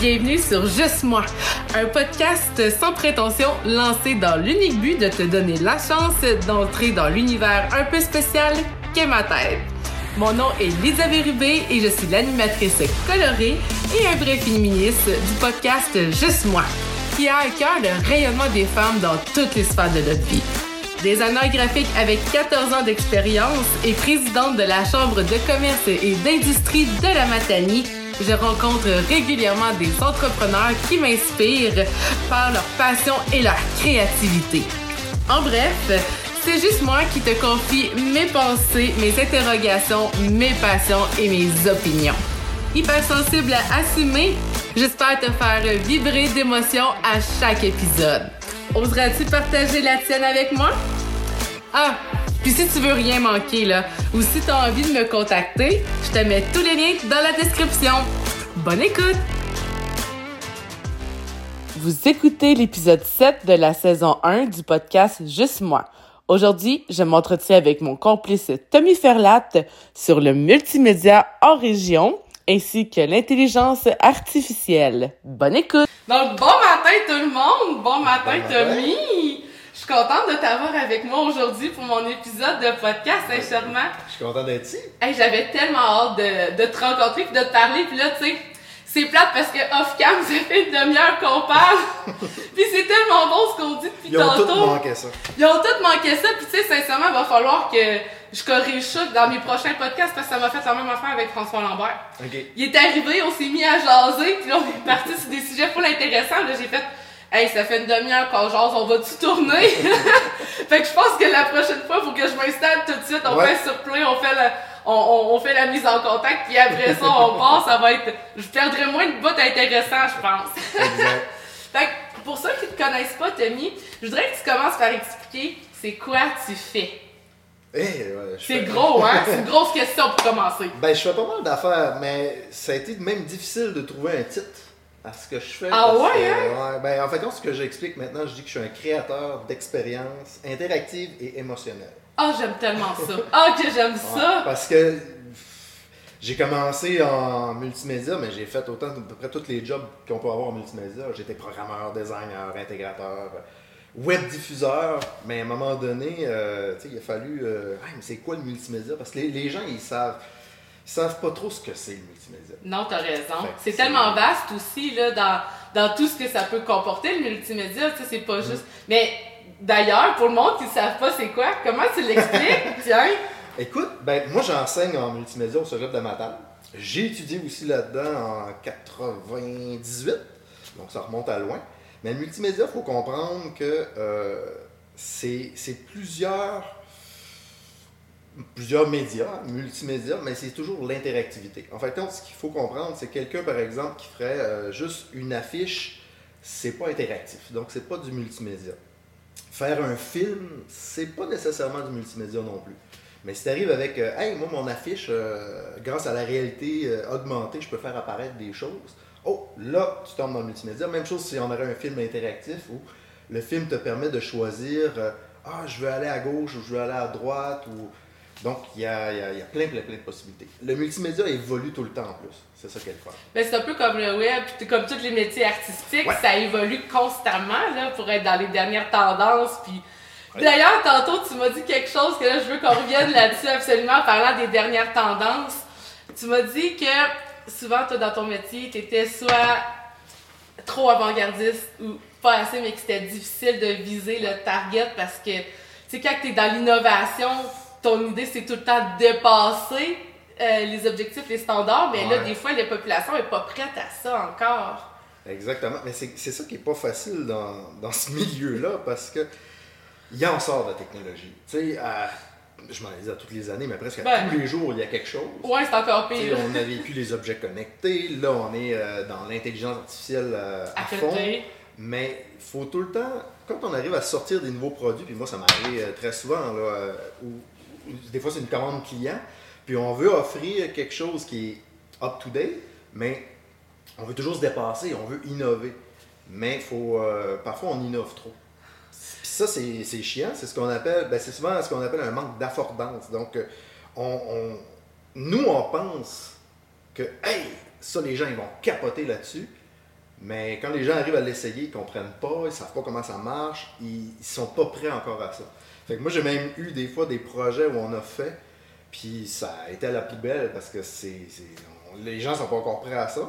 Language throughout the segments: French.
Bienvenue sur Juste moi, un podcast sans prétention lancé dans l'unique but de te donner la chance d'entrer dans l'univers un peu spécial qu'est ma tête. Mon nom est Lisa Rubé et je suis l'animatrice colorée et un vrai féministe du podcast Juste moi, qui a à cœur le rayonnement des femmes dans toutes les sphères de notre vie. Designer graphique avec 14 ans d'expérience et présidente de la Chambre de commerce et d'industrie de la Matanie, je rencontre régulièrement des entrepreneurs qui m'inspirent par leur passion et leur créativité. En bref, c'est juste moi qui te confie mes pensées, mes interrogations, mes passions et mes opinions. Hyper sensible à assumer, j'espère te faire vibrer d'émotions à chaque épisode. Oseras-tu partager la tienne avec moi? Ah, puis si tu veux rien manquer, là, ou si tu as envie de me contacter, je te mets tous les liens dans la description. Bonne écoute! Vous écoutez l'épisode 7 de la saison 1 du podcast Juste moi. Aujourd'hui, je m'entretiens avec mon complice Tommy Ferlat sur le multimédia en région ainsi que l'intelligence artificielle. Bonne écoute! Donc, bon matin tout le monde! Bon matin, Tommy! Suis contente de t'avoir avec moi aujourd'hui pour mon épisode de podcast, sincèrement. Je suis content d'être ici. Hey, J'avais tellement hâte de, de, te rencontrer puis de te parler. Puis là, tu sais, c'est plate parce que off-cam, ça fait une demi-heure qu'on parle. puis c'est tellement bon ce qu'on dit depuis Ils ont tantôt. tous manqué ça. Ils ont tous manqué ça. Puis tu sais, sincèrement, il va falloir que je corrige ça dans mes prochains podcasts parce que ça m'a fait la même affaire avec François Lambert. Il est arrivé, on s'est mis à jaser, puis là, on est parti sur des sujets full intéressants. Là, j'ai fait, hey, ça fait une demi-heure qu'on jase, on va-tu tourner? fait que je pense que la prochaine fois, faut que je m'installe tout de suite, on Ouais. fait sur play, on fait la, on, on, on fait la mise en contact, puis après ça, on part, ça va être, je perdrai moins de bouts intéressants, je pense. Exact. fait que, pour ceux qui te connaissent pas, Tommy, je voudrais que tu commences par expliquer c'est quoi tu fais? Eh, ouais, je C'est gros, hein? C'est une grosse question pour commencer. Ben, je fais pas mal d'affaires, mais ça a été même difficile de trouver un titre à ce que je fais. Ah parce ouais, que, hein? ouais, ben, en fait, ce que j'explique maintenant, je dis que je suis un créateur d'expériences interactives et émotionnelles. Ah, j'aime tellement ça. Ah, que j'aime Ouais, ça. Parce que j'ai commencé en multimédia, mais j'ai fait autant, à peu près tous les jobs qu'on peut avoir en multimédia. J'étais programmeur, designer, intégrateur, web diffuseur, mais à un moment donné, euh, il a fallu. euh, Hey, mais c'est quoi le multimédia? Parce que les, les gens, ils savent. Ils savent pas trop ce que c'est le multimédia. Non, t'as raison. C'est tellement vaste aussi, là, dans, dans tout ce que ça peut comporter, le multimédia. Tu sais, c'est Mm. pas juste. Mais d'ailleurs, pour le monde qui ne savent pas c'est quoi, comment tu l'expliques? Tiens. Écoute, ben, moi j'enseigne en multimédia au Cégep de Matane. J'ai étudié aussi là-dedans en 98, donc ça remonte à loin. Mais le multimédia, il faut comprendre que euh, c'est plusieurs, plusieurs médias, multimédia, mais c'est toujours l'interactivité. En fait, ce qu'il faut comprendre, c'est quelqu'un, par exemple, qui ferait euh, juste une affiche, c'est pas interactif, donc c'est pas du multimédia. Faire un film, c'est pas nécessairement du multimédia non plus. Mais si tu arrives avec, euh, hey, moi, mon affiche, euh, grâce à la réalité augmentée, je peux faire apparaître des choses. Oh, là, tu tombes dans le multimédia. Même chose si on aurait un film interactif où le film te permet de choisir, ah, je veux aller à gauche ou je veux aller à droite. ou Donc, il y a, y a- il y a plein, plein, plein de possibilités. Le multimédia évolue tout le temps en plus. C'est ça qu'elle fait. Ben, c'est un peu comme le web, comme tous les métiers artistiques, Ouais. ça évolue constamment là, pour être dans les dernières tendances. Puis... Ouais. D'ailleurs, tantôt, tu m'as dit quelque chose que là, je veux qu'on revienne là-dessus absolument en parlant des dernières tendances. Tu m'as dit que souvent, toi, dans ton métier, tu étais soit trop avant-gardiste ou pas assez, mais que c'était difficile de viser le target parce que, tu sais, quand tu es dans l'innovation, ton idée, c'est tout le temps de dépasser euh, les objectifs, les standards, mais là, des fois, la population est pas prête à ça encore. Exactement. Mais c'est ça qui est pas facile dans, dans ce milieu-là parce que il en sort de la technologie. Tu sais, à- je m'en ai dit à toutes les années, mais presque à Ben. tous les jours, il y a quelque chose. Ouais, c'est encore pire. on a vécu les objets connectés, là on est euh, dans l'intelligence artificielle euh, à, À fond. Mais il faut tout le temps, quand on arrive à sortir des nouveaux produits, puis moi ça m'arrive très souvent, là, où des fois c'est une commande client, puis on veut offrir quelque chose qui est up-to-date, mais on veut toujours se dépasser, on veut innover. Mais faut, euh, parfois on innove trop. Puis ça, c'est chiant, c'est ce qu'on appelle, ben, c'est souvent ce qu'on appelle un manque d'affordance. Donc, euh, nous, on pense que, hey, ça, les gens, ils vont capoter là-dessus. Mais quand les gens arrivent à l'essayer, ils comprennent pas, ils savent pas comment ça marche, ils, ils sont pas prêts encore à ça. Fait que moi, j'ai même eu des fois des projets où on a fait, puis ça a été à la poubelle parce que c'est, les gens sont pas encore prêts à ça.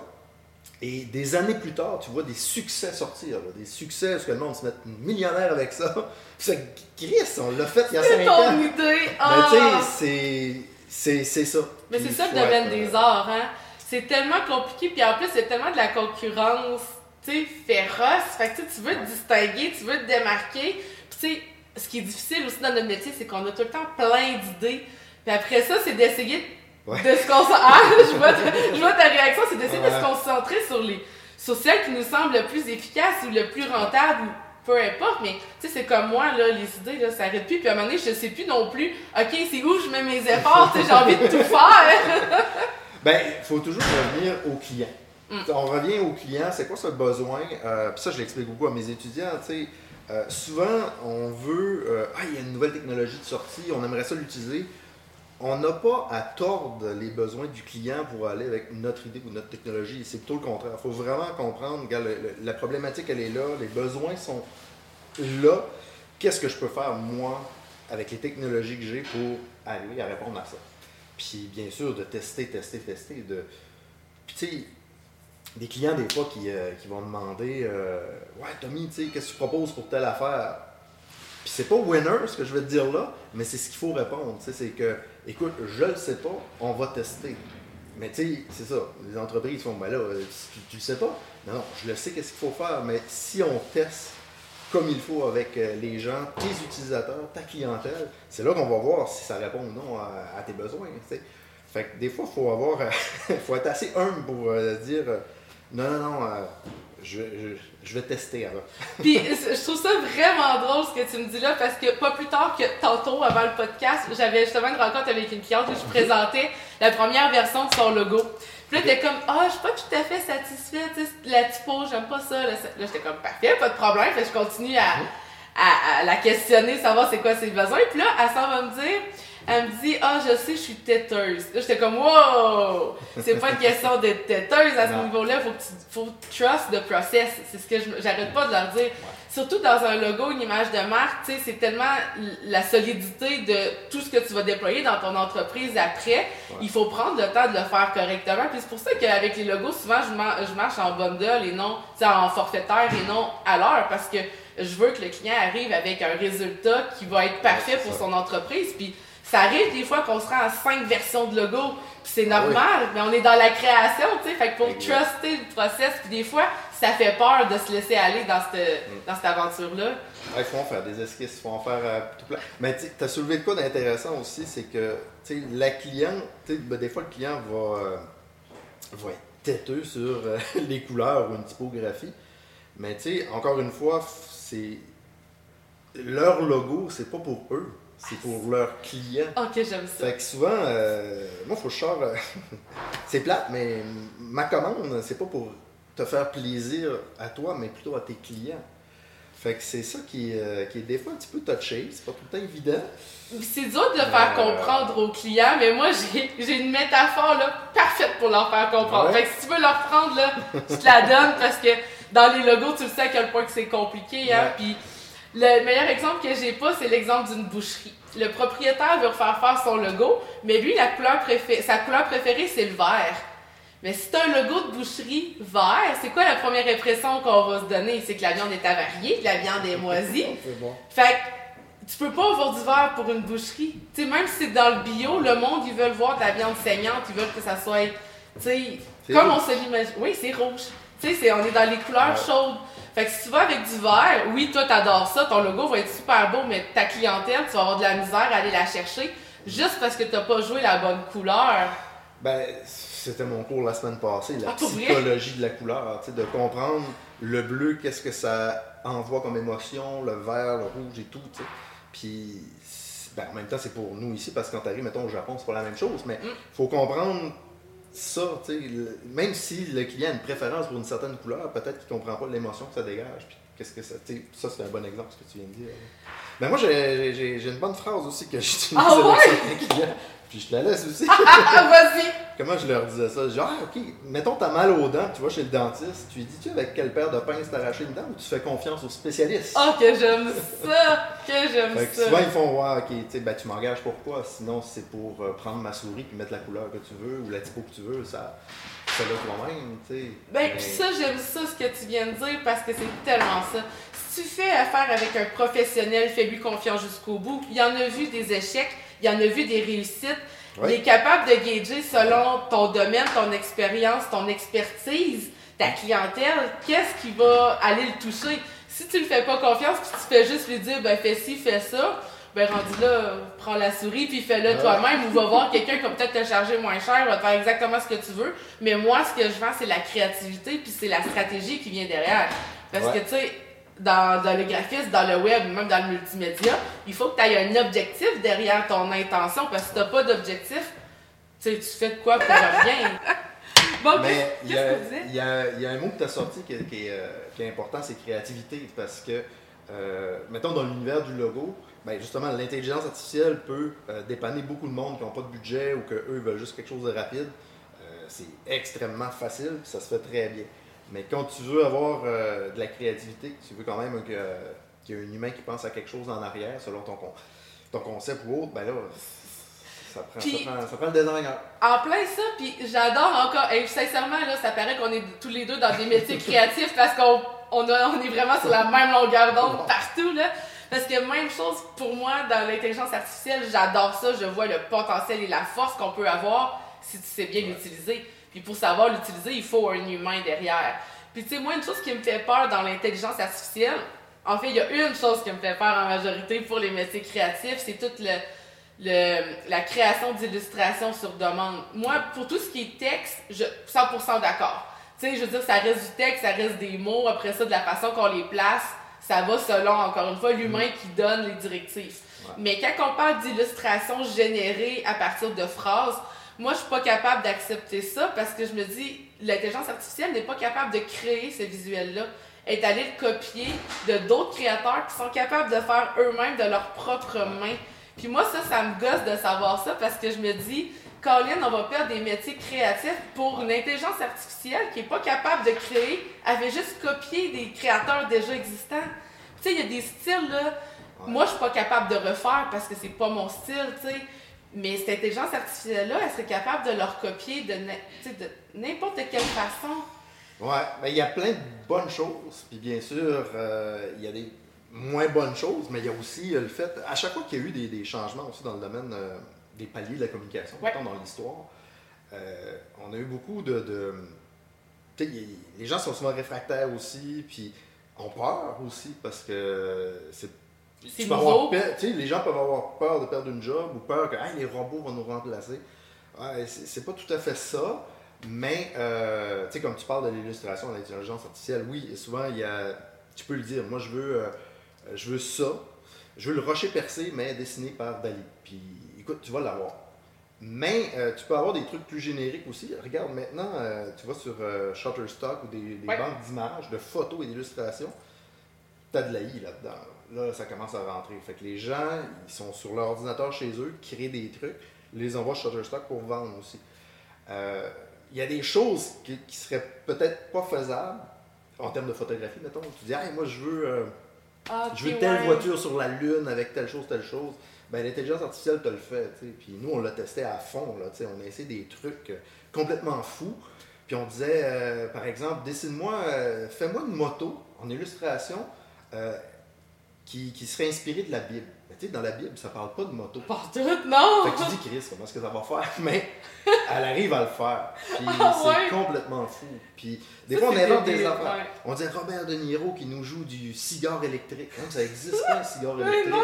Et des années plus tard, tu vois des succès sortir, là, des succès parce que le monde se met millionnaire avec ça. Puis ça, Chris, on l'a fait il y a C'est 5 ans. ton idée! Mais Ah! tu sais, c'est, c'est, ça. Mais c'est ça le domaine être, des euh, arts, hein. C'est tellement compliqué, puis en plus, c'est tellement de la concurrence, tu sais, féroce. Fait que tu veux te distinguer, tu veux te démarquer. Puis tu sais, ce qui est difficile aussi dans notre métier, c'est qu'on a tout le temps plein d'idées. Puis après ça, c'est d'essayer Ouais. de se concentrer. Ah, je vois, ta, je vois ta réaction, c'est d'essayer de se concentrer sur les sur celles qui nous semblent le plus efficaces ou le plus rentable ou peu importe, mais tu sais, c'est comme moi, là, les idées, là, ça arrête plus. Puis à un moment donné, je sais plus non plus, OK, c'est où je mets mes efforts, j'ai envie de tout faire. Ben, il faut toujours revenir au client. Mm. On revient au client, c'est quoi ce besoin? Euh, puis ça, je l'explique beaucoup à mes étudiants. tu sais. Euh, souvent, on veut, euh, ah, il y a une nouvelle technologie de sortie, on aimerait ça l'utiliser. On n'a pas à tordre les besoins du client pour aller avec notre idée ou notre technologie. C'est plutôt le contraire. Il faut vraiment comprendre, regarde, la problématique, elle est là, les besoins sont là. Qu'est-ce que je peux faire, moi, avec les technologies que j'ai pour arriver à répondre à ça? Puis bien sûr, de tester, tester, tester. De... Puis des clients des fois qui, euh, qui vont demander euh, Ouais, Tommy, tu sais, qu'est-ce que tu proposes pour telle affaire Puis c'est pas winner ce que je vais te dire là, mais c'est ce qu'il faut répondre. C'est que, écoute, je le sais pas, on va tester. Mais tu sais, c'est ça. Les entreprises font Ben là, euh, tu, tu le sais pas Non, non, je le sais qu'est-ce qu'il faut faire, mais si on teste comme il faut avec les gens, tes utilisateurs, ta clientèle, c'est là qu'on va voir si ça répond ou non à, tes besoins. Fait que des fois, il faut avoir, faut être assez humble pour dire non, non, non, euh, je, je, je vais tester avant. Puis je trouve ça vraiment drôle ce que tu me dis là parce que pas plus tard que tantôt avant le podcast, j'avais justement une rencontre avec une cliente où je présentais la première version de son logo. Puis là, t'es comme, ah, je suis pas tout à fait satisfaite, tu sais, la typo, j'aime pas ça. Là, là j'étais comme, parfait, pas de problème. Fait que je continue à, à, à la questionner, savoir c'est quoi ses besoins. Puis là, elle s'en va me dire, elle me dit, ah, je sais, je suis têteuse. Là, j'étais comme, wow! C'est pas une question d'être têteuse à ce Non. niveau-là, faut que tu faut trust the process. C'est ce que je- j'arrête pas de leur dire. Surtout dans un logo, une image de marque, tu sais, c'est tellement la solidité de tout ce que tu vas déployer dans ton entreprise après. Il faut prendre le temps de le faire correctement. Puis c'est pour ça qu'avec les logos, souvent, je, mar- je marche en bundle et non tu sais, en forfaitaire et non à l'heure parce que je veux que le client arrive avec un résultat qui va être parfait Ouais, pour son entreprise. Puis ça arrive des fois qu'on se rend à cinq versions de logo. Puis c'est Ah oui. normal, mais on est dans la création, tu sais. Fait que pour truster le process, puis des fois, ça fait peur de se laisser aller dans cette, Mm. dans cette aventure-là. Il faut en faire des esquisses, il faut en faire euh, tout plein. Mais tu as soulevé de quoi d'intéressant aussi, c'est que tu sais, la cliente, tu sais, ben, des fois le client va, euh, va être têteux sur euh, les couleurs ou une typographie. Mais tu sais, encore une fois, c'est leur logo, c'est pas pour eux, c'est pour leurs clients. Ok, j'aime ça. Fait que souvent, euh, moi, faut que je sors. euh, c'est plate, mais ma commande, c'est pas pour te faire plaisir à toi, mais plutôt à tes clients. Fait que c'est ça qui, euh, qui est des fois un petit peu touché, c'est pas tout le temps évident. C'est dur de le faire comprendre aux clients, mais moi, j'ai une métaphore là, parfaite pour leur faire comprendre. Ouais. Fait que si tu veux leur prendre, là, je te la donne parce que dans les logos, tu le sais à quel point que c'est compliqué. Hein? Ouais. Le meilleur exemple que j'ai pas, c'est l'exemple d'une boucherie. Le propriétaire veut refaire faire son logo, mais lui, la couleur sa couleur préférée, c'est le vert. Mais si t'as un logo de boucherie vert, c'est quoi la première impression qu'on va se donner? C'est que la viande est avariée, que la viande est moisie. C'est bon. Fait que tu peux pas avoir du vert pour une boucherie. Tu sais, même si c'est dans le bio, le monde, ils veulent voir de la viande saignante, ils veulent que ça soit, tu sais, comme rouge. on se l'imagine. Oui, c'est rouge. Tu sais, c'est- on est dans les couleurs Ouais. chaudes. Fait que si tu vas avec du vert, oui, toi, t'adores ça, ton logo va être super beau, mais ta clientèle, tu vas avoir de la misère à aller la chercher juste parce que t'as pas joué la bonne couleur. Ben, c'était mon cours la semaine passée, la Ah, psychologie de la couleur, tu sais, de comprendre le bleu, qu'est-ce que ça envoie comme émotion, le vert, le rouge et tout, tu sais. Puis, ben, en même temps, c'est pour nous ici, parce que quand t'arrives, mettons, au Japon, c'est pas la même chose, mais Mm. faut comprendre ça, le- même si le client a une préférence pour une certaine couleur, peut-être qu'il comprend pas l'émotion que ça dégage, puis qu'est-ce que ça, ça c'est un bon exemple, ce que tu viens de dire. Ben moi, j'ai- une bonne phrase aussi que j'utilise Ah avec ouais? certains clients, puis je te la laisse aussi. Ah, ah, vas-y! comment je leur disais ça? Genre, ah, ok, mettons, t'as mal aux dents, tu vas chez le dentiste, tu lui dis-tu avec quelle paire de pinces t'as arraché une dent ou tu fais confiance au spécialiste? Oh, que j'aime ça! Que j'aime Fait que ça! souvent, ils font, ouais, ok, tu ben, tu m'engages pourquoi? Sinon, c'est pour euh, prendre ma souris et mettre la couleur que tu veux ou la typo que tu veux, ça, fais-le toi-même, tu sais. Ben, Mais- puis ça, j'aime ça, ce que tu viens de dire, parce que c'est tellement ça. Tu fais affaire avec un professionnel, fais-lui confiance jusqu'au bout? Il y en a vu des échecs, il y en a vu des réussites. Il est capable de gager selon ton domaine, ton expérience, ton expertise, ta clientèle, qu'est-ce qui va aller le toucher? Si tu le fais pas confiance, puis tu fais juste lui dire, ben fais ci, fais ça, ben rendu là, prends la souris, puis fais-le Ouais. toi-même, ou va voir quelqu'un qui va peut-être te charger moins cher, va te faire exactement ce que tu veux. Mais moi, ce que je vends, c'est la créativité, puis c'est la stratégie qui vient derrière. Parce Ouais. que, tu sais, dans, dans le graphisme, dans le web, même dans le multimédia, il faut que tu aies un objectif derrière ton intention, parce que si t'as pas d'objectif, tu sais, tu fais de quoi pour rien. Bon, Mais qu'est-ce que tu disais? il y a- il y a un mot que tu as sorti qui, est- qui est, euh, qui est important, c'est créativité. Parce que, euh, mettons, dans l'univers du logo, ben justement, l'intelligence artificielle peut euh, dépanner beaucoup de monde qui n'ont pas de budget ou qu'eux veulent juste quelque chose de rapide. Euh, c'est extrêmement facile, puis ça se fait très bien. Mais quand tu veux avoir euh, de la créativité, tu veux quand même que- qu'il y ait un humain qui pense à quelque chose en arrière selon ton, con- ton concept ou autre, ben là, ça prend, Puis- ça prend, ça prend le designer. En plein ça, puis j'adore encore. Et sincèrement, là, ça paraît qu'on est tous les deux dans des métiers créatifs parce qu'on on a- on est vraiment sur la même longueur d'onde partout, là. Parce que même chose pour moi dans l'intelligence artificielle, j'adore ça. Je vois le potentiel et la force qu'on peut avoir si tu sais bien l'utiliser. Puis pour savoir l'utiliser, il faut un humain derrière. Puis tu sais, moi, une chose qui me fait peur dans l'intelligence artificielle, en fait, il y a une chose qui me fait peur en majorité pour les métiers créatifs, c'est toute le, le- la création d'illustrations sur demande. Moi, pour tout ce qui est texte, je 100% d'accord. Tu sais, je veux dire, ça reste du texte, ça reste des mots. Après ça, de la façon qu'on les place, ça va selon, encore une fois, l'humain qui donne les directives. Ouais. Mais quand on parle d'illustrations générées à partir de phrases, moi, je suis pas capable d'accepter ça parce que je me dis, l'intelligence artificielle n'est pas capable de créer ce visuel-là. Elle est allée le copier de d'autres créateurs qui sont capables de faire eux-mêmes de leurs propres mains. Puis moi, ça, ça me gosse de savoir ça parce que je me dis, Colin, on va perdre des métiers créatifs pour une intelligence artificielle qui est pas capable de créer. Elle fait juste copier des créateurs déjà existants. Tu sais, il y a des styles, là. Ouais. Moi, je suis pas capable de refaire parce que c'est pas mon style, tu sais. Mais cette intelligence artificielle-là, elle serait capable de leur copier de n'importe quelle façon. Ouais, mais il y a plein de bonnes choses. Puis bien sûr, euh, il y a des moins bonnes choses, mais il y a aussi euh, le fait, à chaque fois qu'il y a eu des, des changements aussi dans le domaine euh, des paliers de la communication, Ouais. dans l'histoire, on a eu beaucoup de. y- les gens sont souvent réfractaires aussi, puis ont peur aussi parce que c'est. C'est nouveau. peur- les gens peuvent avoir peur de perdre une job ou peur que Hey, les robots vont nous remplacer. Ouais, c'est c'est pas tout à fait ça. Mais, euh, tu sais, comme tu parles de l'illustration de l'intelligence artificielle, oui, et souvent, il y a, tu peux le dire, moi, je veux, euh, je veux ça, je veux le rocher percé, mais dessiné par Dali. Puis, écoute, tu vas l'avoir. Mais euh, tu peux avoir des trucs plus génériques aussi. Regarde, maintenant, euh, tu vas sur euh, Shutterstock ou des, des Ouais. banques d'images, de photos et d'illustrations. Tu as de l'AI là-dedans. Là, ça commence à rentrer. Fait que les gens, ils sont sur leur ordinateur chez eux, créent des trucs, les envoient sur Shutterstock pour vendre aussi. Euh, Il y a des choses qui, qui seraient peut-être pas faisables en termes de photographie, mettons. Tu dis, hey, moi, je veux, euh, Ah, je veux telle ouais. voiture sur la Lune avec telle chose, telle chose. Ben, l'intelligence artificielle te le fait. Puis nous, on l'a testé à fond. Là, on a essayé des trucs euh, complètement fous. Puis on disait, euh, par exemple, dessine-moi, euh, fais-moi une moto en illustration euh, qui, qui serait inspirée de la Bible. Mais tu sais, dans la Bible, ça parle pas de moto. Pas tout, non! Fait que tu dis, Chris, comment est-ce que ça va faire? Mais elle arrive à le faire. Puis Ah c'est ouais? complètement fou. Puis des Ça, fois, on invente des- affaires. ouais. On dit Robert De Niro qui nous joue du cigare électrique. Hein, ça existe pas, un cigare Mais électrique? non!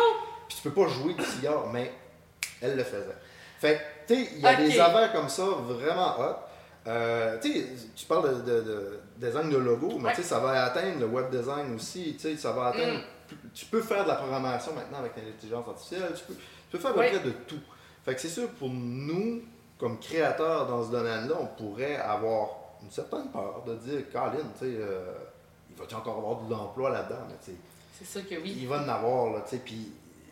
Puis tu peux pas jouer du cigare, mais elle le faisait. Fait que, tu sais, il y a des affaires comme ça vraiment hot. Euh, tu sais, tu parles de, de- de design de logo, mais Ouais. tu sais, ça va atteindre le web design aussi. Tu sais, ça va atteindre. Mm. Tu peux faire de la programmation maintenant avec l'intelligence artificielle. Tu peux, tu peux faire à peu près de tout. Fait que c'est sûr, pour nous, comme créateurs dans ce domaine-là, on pourrait avoir une certaine peur de dire, Colin, tu sais, euh, il va-tu encore avoir de l'emploi là-dedans? C'est sûr que oui. il va en avoir, là, tu sais, puis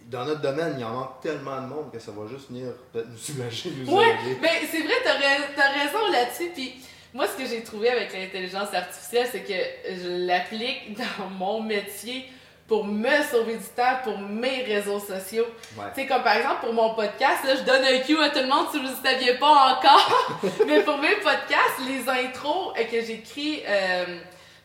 dans notre domaine, il en manque tellement de monde que ça va juste venir peut-être nous soulager, nous aider. mais c'est vrai, t'as, t'as raison là-dessus. Puis moi, ce que j'ai trouvé avec l'intelligence artificielle, c'est que je l'applique dans mon métier pour me sauver du temps pour mes réseaux sociaux. Ouais. Tu sais, comme par exemple pour mon podcast, là, je donne un cue à tout le monde si vous ne saviez pas encore. Mais pour mes podcasts, les intros euh, que j'écris, euh,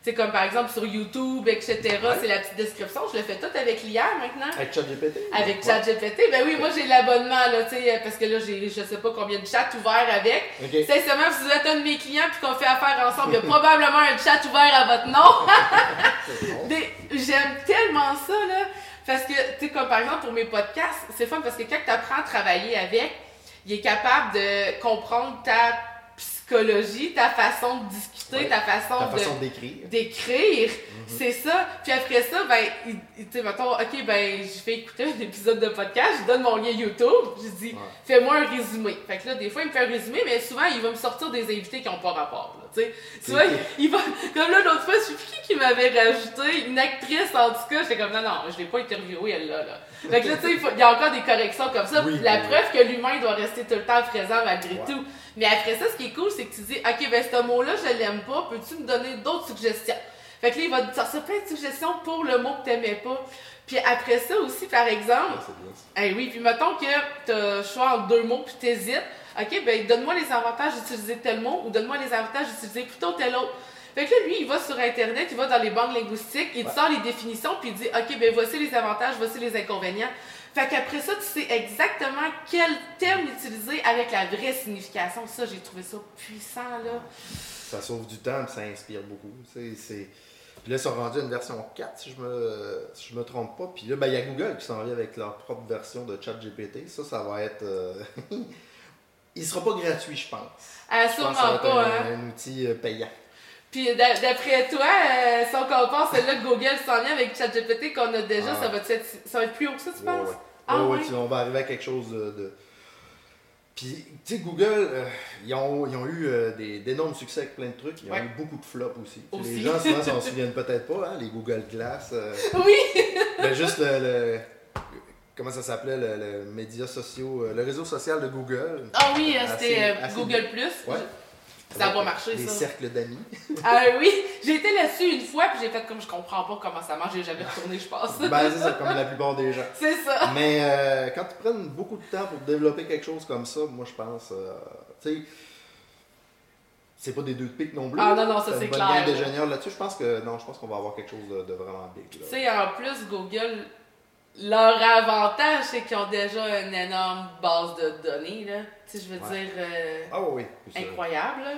sais, comme par exemple sur YouTube, etc., c'est la petite description. Je le fais tout avec l'IA maintenant. Avec ChatGPT? Avec Ouais. ChatGPT, ben oui, moi j'ai l'abonnement, là, tu sais, parce que là, j'ai je sais pas combien de chats ouverts avec. Ok. Sincèrement, si vous êtes un de mes clients puis qu'on fait affaire ensemble, il y a probablement un chat ouvert à votre nom. Bon. Des- J'aime tellement ça, là. Parce que, tu sais, comme par exemple pour mes podcasts, c'est fun parce que quand tu apprends à travailler avec, il est capable de comprendre ta psychologie, ta façon de discuter, Ouais. ta façon Ta façon d'écrire. d'écrire, Mhm. c'est ça. Puis après ça, ben, tu sais, mettons, ok, ben, je fais écouter un épisode de podcast, je donne mon lien YouTube, je dis, Ouais. fais-moi un résumé. Fait que là, des fois, il me fait un résumé, mais souvent, il va me sortir des invités qui n'ont pas rapport, là, tu sais. Tu C'est vois, il va, comme là, l'autre fois, je plus qui qui m'avait rajouté, une actrice, en tout cas, j'étais comme, non, non, je l'ai pas interviewée, elle, là, là. Fait que là, tu sais, il faut- il y a encore des corrections comme ça. Oui, la oui, preuve que l'humain doit rester tout le temps présent malgré Ouais. tout. Mais après ça, ce qui est cool, c'est que tu dis, OK, ben ce mot-là, je l'aime pas, peux-tu me donner d'autres suggestions? Fait que là, il va te sortir plein de suggestions pour le mot que t'aimais pas. Puis après ça aussi, par exemple, ça. eh oui, puis mettons que t'as le choix entre deux mots puis t'hésites, OK, ben donne-moi les avantages d'utiliser tel mot ou donne-moi les avantages d'utiliser plutôt tel autre. Fait que là, lui, il va sur Internet, il va dans les banques linguistiques, il te Ouais. sort les définitions, puis il dit, OK, ben voici les avantages, voici les inconvénients. Fait qu'après ça, tu sais exactement quel terme utiliser avec la vraie signification. Ça, j'ai trouvé ça puissant, là. Ça sauve du temps ça inspire beaucoup. c'est- Puis là, ils sont rendus à une version 4, si je me, si je me trompe pas. Puis là, ben, il y a Google qui s'en vient avec leur propre version de ChatGPT. Ça, ça va être. euh, il sera pas gratuit, je pense. Ah, Je pense sûrement que ça va être pas, un, hein. un outil euh, payant. Puis d'a- d'après toi, euh, si on compare celle-là que Google s'en vient avec ChatGPT qu'on a déjà, Ah. ça va être, ça va être plus haut que ça, tu penses? ouais. Ah Ouais, tu- on va arriver à quelque chose de. de- Puis, tu sais, Google, euh, ils, ont, ils ont eu euh, des- d'énormes succès avec plein de trucs. Ils ont eu beaucoup de flops aussi. Les gens, souvent, s'en souviennent peut-être pas, hein, les Google Glass. euh, Oui! ben, juste le, le- Comment ça s'appelait, le, le média social, euh, le réseau social de Google. Ah oui, c'était Google Plus. Ouais. Ça va marcher, Des ça. cercles d'amis. Ah oui, j'ai été là-dessus une fois, puis j'ai fait comme je comprends pas comment ça marche, j'ai jamais retourné, je pense. ben, c'est ça, comme la plupart des gens. C'est ça. Mais euh, quand tu prends beaucoup de temps pour développer quelque chose comme ça, moi je pense, euh, tu sais, c'est pas des deux de pique non plus. Ah non, non, ça, c'est une bonne clair, là. d'ingénieurs là-dessus. Je pense que non, je pense qu'on va avoir quelque chose de, de vraiment big. Tu sais, en plus, Google, leur avantage, c'est qu'ils ont déjà une énorme base de données, là. Tu sais, je veux Ouais. dire, euh, Ah oui, incroyable, là.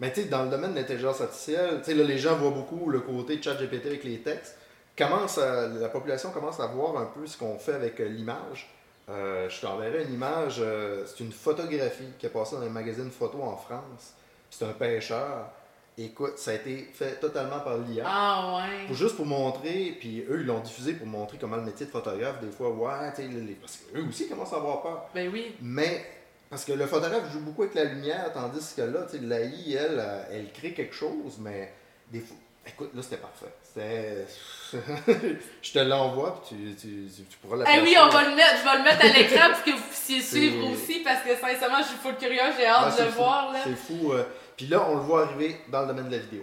Mais tu sais, dans le domaine de l'intelligence artificielle, tu sais, là, les gens voient beaucoup le côté de ChatGPT avec les textes. Commence à- la population commence à voir un peu ce qu'on fait avec euh, l'image. Euh, je t'enverrai une image, euh, c'est une photographie qui est passée dans un magazine photo en France. C'est un pêcheur. Écoute, ça a été fait totalement par l'IA. Ah ouais. Pour- Juste pour montrer, puis eux, ils l'ont diffusé pour montrer comment le métier de photographe, des fois, ouais, tu sais, parce qu'eux aussi commencent à avoir peur. Ben oui. Mais, parce que le photographe joue beaucoup avec la lumière, tandis que là, tu sais, l'AI, elle, elle crée quelque chose, mais des fois, écoute, là, c'était parfait. C'était. Je te l'envoie, puis tu, tu, tu, tu pourras la Eh oui, on va le mettre, je vais le mettre à l'écran pour que vous puissiez suivre aussi, parce que sincèrement, je suis full curieux, j'ai hâte Ah, de le fou. voir, là. C'est fou. euh, Puis là, on le voit arriver dans le domaine de la vidéo.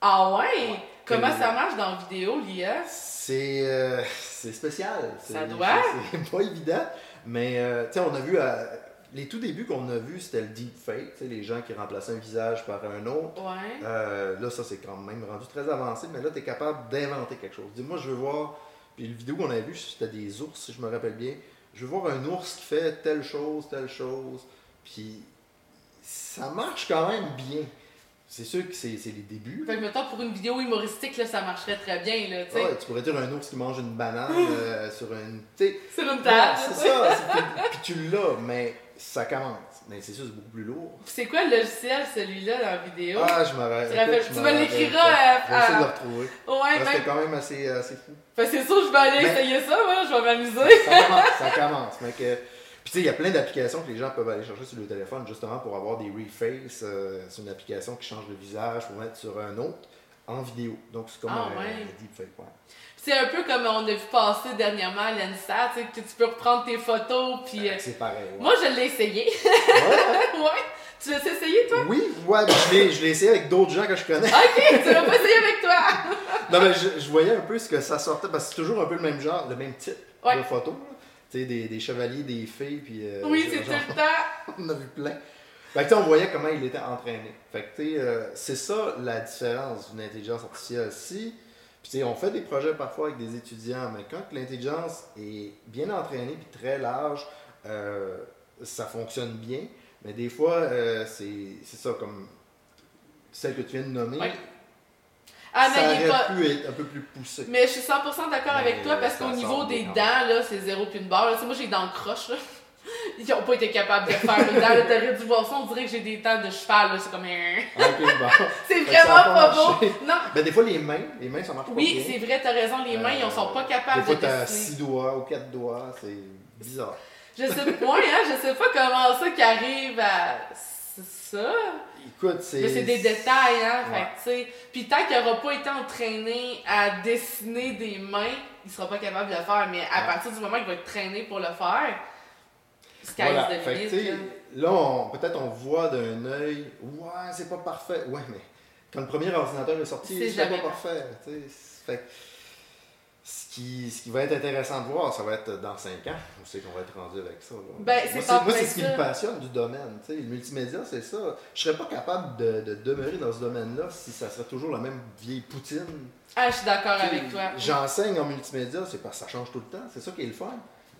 Ah ouais? Comment ça marche dans la vidéo, l'IA? C'est euh, c'est spécial. Ça doit? C'est pas évident. Mais euh, tu sais, on a vu, euh, les tout débuts qu'on a vu, c'était le deepfake. Les gens qui remplaçaient un visage par un autre. Ouais. Euh, là, ça, c'est quand même rendu très avancé. Mais là, tu es capable d'inventer quelque chose. Dis-moi, je veux voir. Puis le vidéo qu'on a vu, c'était des ours, si je me rappelle bien. Je veux voir un ours qui fait telle chose, telle chose. Puis ça marche quand même bien. C'est sûr que c'est les débuts. Fait que, mettons, pour une vidéo humoristique, là, ça marcherait très bien, là. Ouais, tu pourrais dire un ours qui mange une banane euh, sur une. tu sais, Sur une Ouais, table. c'est ça. Puis tu l'as, mais ça commence. Mais c'est sûr, c'est beaucoup plus lourd. C'est quoi le logiciel, celui-là, dans la vidéo? Ah, je me rappelle. Tu me l'écriras à- Je vais essayer de le retrouver. Ouais, ben, C'était quand même assez, assez fou. ben, c'est sûr, je vais aller Mais- essayer ça, moi, je vais m'amuser. Ça commence, ça commence. Mais que... Puis tu sais, il y a plein d'applications que les gens peuvent aller chercher sur le téléphone justement pour avoir des refaces. Euh, c'est une application qui change le visage pour mettre sur un autre. en vidéo. Donc, c'est comme Ah, un, ouais. un deepfake. ouais. C'est un peu comme on a vu passer dernièrement à sais, que tu peux reprendre tes photos, puis... euh, C'est pareil. ouais. Moi, je l'ai essayé. Ouais. Tu l'as essayé, toi? Oui, ouais, mais je l'ai- je l'ai essayé avec d'autres gens que je connais. Ok, tu l'as pas essayé avec toi. Non, mais je, je voyais un peu ce que ça sortait, parce que c'est toujours un peu le même genre, le même type Ouais. de photo. Des, des chevaliers, des filles, puis. euh, oui, c'est tout le temps. on a vu plein. Fait que, tu sais, on voyait comment il était entraîné. Fait que, tu sais, euh, c'est ça la différence d'une intelligence artificielle. Si, puis, on fait des projets parfois avec des étudiants, mais quand l'intelligence est bien entraînée puis très large, euh, ça fonctionne bien. Mais des fois, euh, c'est c'est ça, comme celle que tu viens de nommer. Ah, ça mais il est aurait pas... pu être un peu plus poussé. Mais je suis 100% d'accord avec toi parce qu'au niveau des dents, là, c'est zéro puis une barre. là. Moi, j'ai des dents croches, là. Ils n'ont pas été capables de faire dents. là. T'aurais dû voir ça, on dirait que j'ai des dents de cheval, là. C'est comme un... Ah. C'est vraiment pas beau. Non. Ben, des fois, les mains, les mains, ça marche pas Oui, c'est vrai, t'as raison, les mains, ils sont pas capables Des fois, de t'as dessiner. six doigts ou quatre doigts, c'est bizarre. Je sais, ouais, hein, je sais pas comment ça qui arrive à c'est ça. Écoute, c'est. Mais c'est des détails, hein. Ouais. Fait que, tu sais. Puis tant qu'il n'aura pas été entraîné à dessiner des mains, il sera pas capable de le faire. Mais à Ouais. partir du moment qu'il va être traîné pour le faire, sky Voilà. is Fait que, là. on- peut-être on voit d'un œil, ouais, c'est pas parfait. Ouais, mais quand le premier ordinateur est sorti, C'est pas parfait. Fait que, qui, ce qui va être intéressant de voir, ça va être dans 5 ans. On sait qu'on va être rendu avec ça. Ben, c'est moi, c'est, moi, c'est vrai ce qui me passionne du domaine. tu sais. Le multimédia, c'est ça. Je serais pas capable de, de demeurer dans ce domaine-là si ça serait toujours la même vieille poutine. Ah, je suis d'accord Tu avec toi. J'enseigne en multimédia, c'est parce que ça change tout le temps. C'est ça qui est le fun.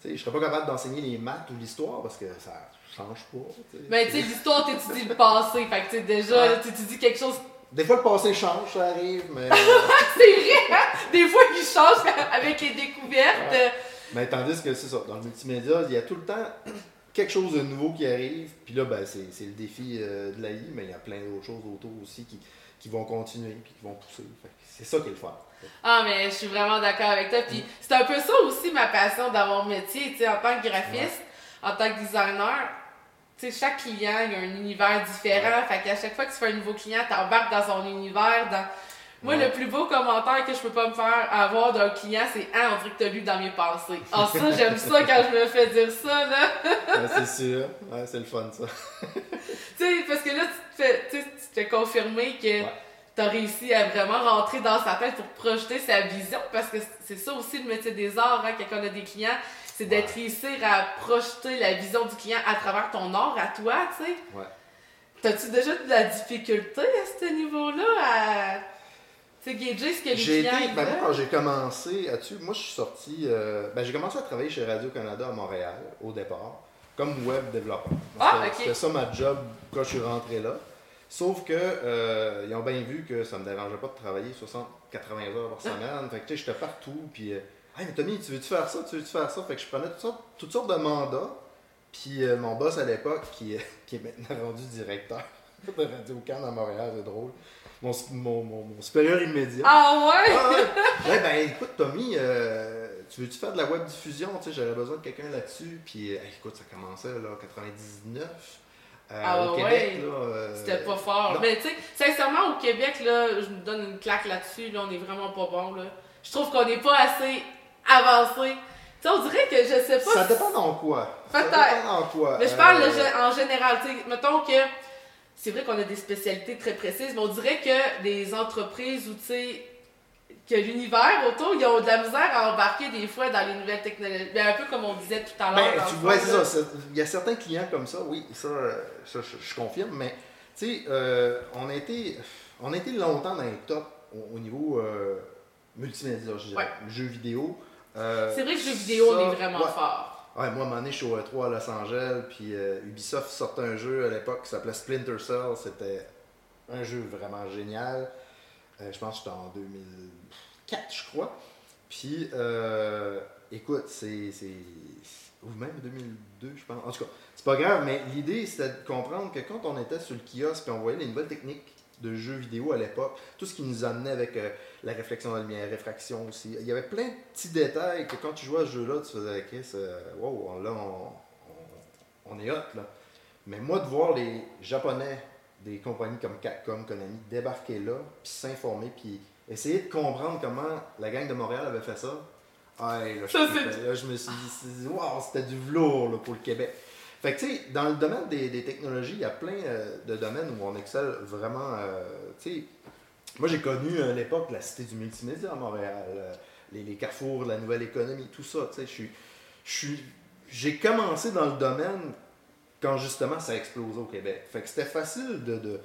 Tu sais, je serais pas capable d'enseigner les maths ou l'histoire parce que ça change pas. tu sais. Ben, tu sais, l'histoire, t'étudies le passé. Fait que, tu déjà, Ouais. là, t'étudies quelque chose. Des fois, le passé change, ça arrive, mais, C'est vrai, hein? Des fois, ils changent avec les découvertes. Ouais. mais tandis que c'est ça. Dans le multimédia, il y a tout le temps quelque chose de nouveau qui arrive. Puis là, ben, c'est c'est le défi euh, de l'AI, mais il y a plein d'autres choses autour aussi qui, qui vont continuer puis qui vont pousser. C'est ça qui est le fun. Ah, mais je suis vraiment d'accord avec toi. Puis c'est un peu ça aussi ma passion d'avoir métier, tu sais, en tant que graphiste, en tant que designer. Sais, chaque client, il y a un univers différent. Fait qu'à chaque fois que tu fais un nouveau client, t'embarques dans son univers. Dans... Moi, Ouais. le plus beau commentaire que je peux pas me faire avoir d'un client, c'est Ah, on dirait que t'as lu dans mes pensées. Ah, ça, j'aime ça quand je me fais dire ça, là. Ouais, c'est sûr. Ouais, c'est le fun, ça. Tu sais, parce que là, tu te fais, tu que Ouais. tu as réussi à vraiment rentrer dans sa tête pour projeter sa vision, parce que c'est ça aussi le métier des arts, hein, quand on a des clients, c'est d'être Ouais. réussir à projeter la vision du client à travers ton art à toi, tu sais. Ouais. T'as-tu déjà de la difficulté à ce niveau-là à tu sais, gager ce que les J'ai été, clients ils ben, moi, quand j'ai commencé là-dessus, moi je suis sorti, euh, ben, j'ai commencé à travailler chez Radio-Canada à Montréal au départ, comme web développeur. Ah, C'était- ok. C'était ça ma job quand je suis rentré là. Sauf que euh, ils ont bien vu que ça me dérangeait pas de travailler 60-80 heures par semaine. Fait que tu sais, j'étais partout. Puis, euh, hey, mais Tommy, tu veux-tu faire ça? Tu veux-tu faire ça? Fait que je prenais toutes sortes, toutes sortes de mandats. Puis euh, mon boss à l'époque, qui, qui est maintenant rendu directeur de Radio-Can à Montréal, c'est drôle. Mon, mon, mon, mon supérieur immédiat. Ah ouais? Ah ouais. Ouais, ben écoute, Tommy, euh, tu veux-tu faire de la web diffusion? Tu sais, j'aurais besoin de quelqu'un là-dessus. Puis, euh, écoute, ça commençait là, 99. euh, Ah au ouais? Québec, là. euh, C'était pas fort. non. Mais tu sais, sincèrement, au Québec, là, je me donne une claque là-dessus. Là, on est vraiment pas bon. Là. Je trouve qu'on n'est pas assez avancé. Tu sais, on dirait que je sais pas. Ça si- dépend dans quoi. Ça Peut-être. dépend dans quoi. Mais je parle Euh, en général. Tu sais, mettons que c'est vrai qu'on a des spécialités très précises, mais on dirait que des entreprises où tu sais que l'univers autour, ils ont de la misère à embarquer des fois dans les nouvelles technologies. Ben, un peu comme on disait tout à l'heure. Ben, tu vois, c'est ça. Il y a certains clients comme ça, oui, ça, ça, je, je confirme, mais tu sais, euh, on, a été, on a été longtemps dans les tops au, au niveau euh, multimédia, je dirais, jeux vidéo. Euh, C'est vrai que le jeu vidéo, on ça, est vraiment ouais. fort. Ouais, moi, à un moment donné, je suis au E3 à Los Angeles, puis euh, Ubisoft sortait un jeu à l'époque qui s'appelait Splinter Cell. C'était un jeu vraiment génial. Euh, je pense que c'était en 2004, je crois. Puis, écoute, c'est. Ou même 2002, je pense. En tout cas, c'est pas grave, mais l'idée, c'était de comprendre que quand on était sur le kiosque et on voyait les nouvelles techniques de jeux vidéo à l'époque, tout ce qui nous amenait avec la réflexion de la lumière, réfraction aussi. Il y avait plein de petits détails que quand tu jouais à ce jeu-là, tu faisais, Chris, euh, wow, là, on, on- on est hot, là. Mais moi, de voir les Japonais des compagnies comme Capcom, Konami, débarquer là, puis s'informer, puis essayer de comprendre comment la gang de Montréal avait fait ça. Ah, là, je, Ça, c'est- Là, je me suis dit, wow, c'était du velours là, pour le Québec. Fait que, tu sais, dans le domaine des, des technologies, il y a plein euh, de domaines où on excelle vraiment. euh, tu sais, moi, j'ai connu à l'époque la cité du multimédia à Montréal, euh, les, les carrefours, la nouvelle économie, tout ça. Tu sais, je suis- je suis- j'ai commencé dans le domaine quand justement ça a explosé au Québec. Fait que c'était facile de, de-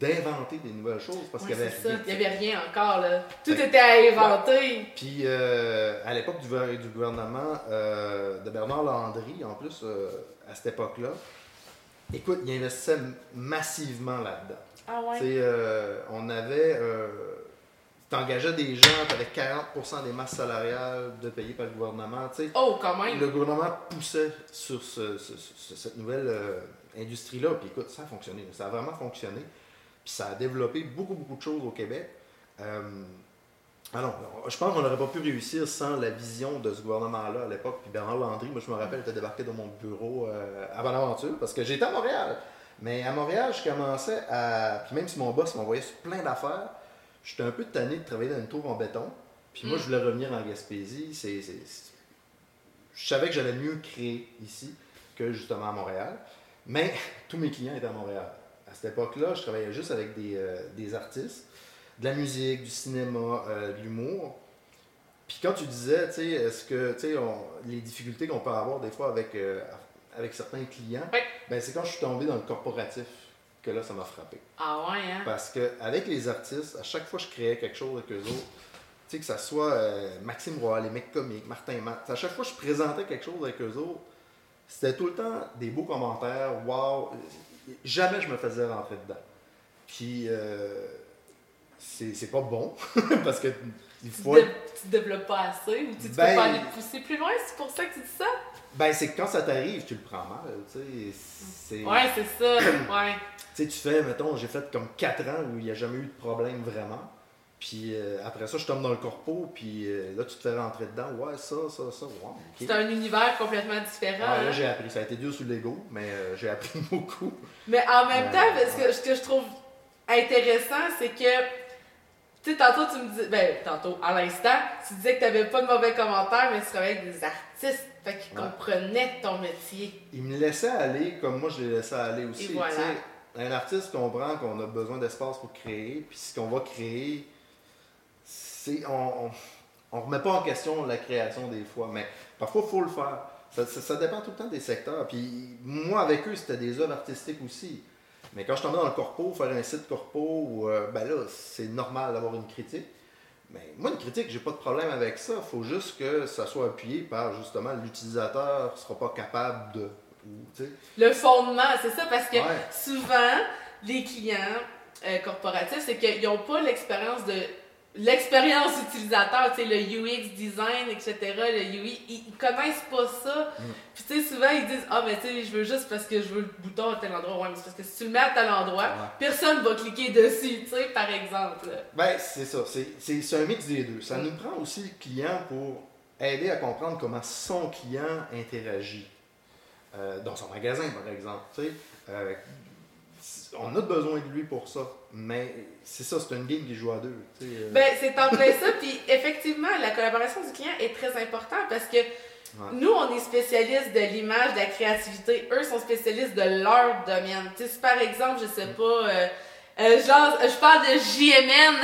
d'inventer des nouvelles choses parce Ouais, qu'il y avait c'est ça. rien. Il n'y avait rien encore, là. Tout Fait- était à inventer. Puis euh, à l'époque du, ver- du gouvernement euh, de Bernard Landry, en plus, euh, à cette époque-là, écoute, il investissait massivement là-dedans. Ah ouais. euh, on avait. Euh, T'engageais des gens, t'avais 40% des masses salariales de payées par le gouvernement. Oh, quand même. le gouvernement poussait sur ce- ce- ce- cette nouvelle euh, industrie-là. Puis écoute, ça a fonctionné. Ça a vraiment fonctionné. Puis ça a développé beaucoup, beaucoup de choses au Québec. Euh, alors, je pense qu'on n'aurait pas pu réussir sans la vision de ce gouvernement-là à l'époque. Puis Bernard Landry, moi je me rappelle, était débarqué dans mon bureau euh, à Bonaventure parce que j'étais à Montréal. Mais à Montréal, je commençais à. Puis même si mon boss m'envoyait sur plein d'affaires, j'étais un peu tanné de travailler dans une tour en béton. Puis moi, Mm. je voulais revenir en Gaspésie. C'est, c'est- c'est- Je savais que j'allais mieux créer ici que justement à Montréal. Mais tous mes clients étaient à Montréal. À cette époque-là, je travaillais juste avec des, euh, des artistes, de la musique, du cinéma, euh, de l'humour. Puis quand tu disais, tu sais, est-ce que, tu sais, les difficultés qu'on peut avoir des fois avec, euh, avec certains clients, ben c'est quand je suis tombé dans le corporatif que là, ça m'a frappé. Ah ouais, hein? Parce que avec les artistes, à chaque fois que je créais quelque chose avec eux autres, tu sais, que ça soit euh, Maxime Roy, les mecs comiques, Martin Matt, à chaque fois que je présentais quelque chose avec eux autres, c'était tout le temps des beaux commentaires, wow, jamais je me faisais rentrer dedans. Puis, euh, c'est pas bon, parce que il Tu, dé- tu développes pas assez ou tu, tu Ben- peux pas aller pousser plus loin, c'est pour ça que tu dis ça? Ben, c'est que quand ça t'arrive, tu le prends mal, tu sais. Ouais, c'est ça. Ouais. Tu sais, tu fais, mettons, j'ai fait comme 4 ans où il n'y a jamais eu de problème vraiment. Puis euh, après ça, je tombe dans le corpo, puis euh, là, tu te fais rentrer dedans. Ouais, ça, ça, ça, ok. C'est un univers complètement différent. Ouais, là, hein. j'ai appris. Ça a été dur sur l'ego, mais euh, j'ai appris beaucoup. Mais en même temps, parce que, ce que je trouve intéressant, c'est que, tu sais, tantôt tu me dis, ben, tantôt, à l'instant, tu disais que tu n'avais pas de mauvais commentaires, mais tu travaillais avec des artistes, fait qu'ils Ouais. comprenaient ton métier. Il me laissait aller comme moi, je les laissais aller aussi. Et voilà. Un artiste comprend qu'on a besoin d'espace pour créer, puis ce qu'on va créer, c'est. On, on, on remet pas en question la création des fois, mais parfois, il faut le faire. Ça, ça- ça dépend tout le temps des secteurs. Puis moi, avec eux, c'était des œuvres artistiques aussi. Mais quand je tombais dans le corpo, faire un site corpo, euh, ben là, c'est normal d'avoir une critique. Mais moi, une critique, j'ai pas de problème avec ça. Il faut juste que ça soit appuyé par justement l'utilisateur ne sera pas capable de. ou. Le fondement, c'est ça, parce que Ouais. souvent, les clients euh, corporatifs, c'est qu'ils n'ont pas l'expérience de l'expérience utilisateur, tu sais, le UX design, etc., le UI, ils, ils connaissent pas ça. Mm. Puis tu sais, souvent, ils disent, ah, mais tu sais, je veux juste parce que je veux le bouton à tel endroit. Ouais, mais c'est parce que si tu le mets à tel endroit, Ouais. personne va cliquer dessus, tu sais, par exemple. Ben, c'est ça. C'est, un mix des deux. Ça nous prend aussi le client pour aider à comprendre comment son client interagit euh, dans son magasin, par exemple. Tu sais, euh, on a besoin de lui pour ça. Mais c'est ça, c'est une game qui joue à deux. euh, Ben, c'est en plein ça. Puis effectivement, la collaboration du client est très importante parce que nous, on est spécialistes de l'image, de la créativité. Eux sont spécialistes de leur domaine. Tu sais, si par exemple, je sais pas, euh, euh, genre, je parle de JMN,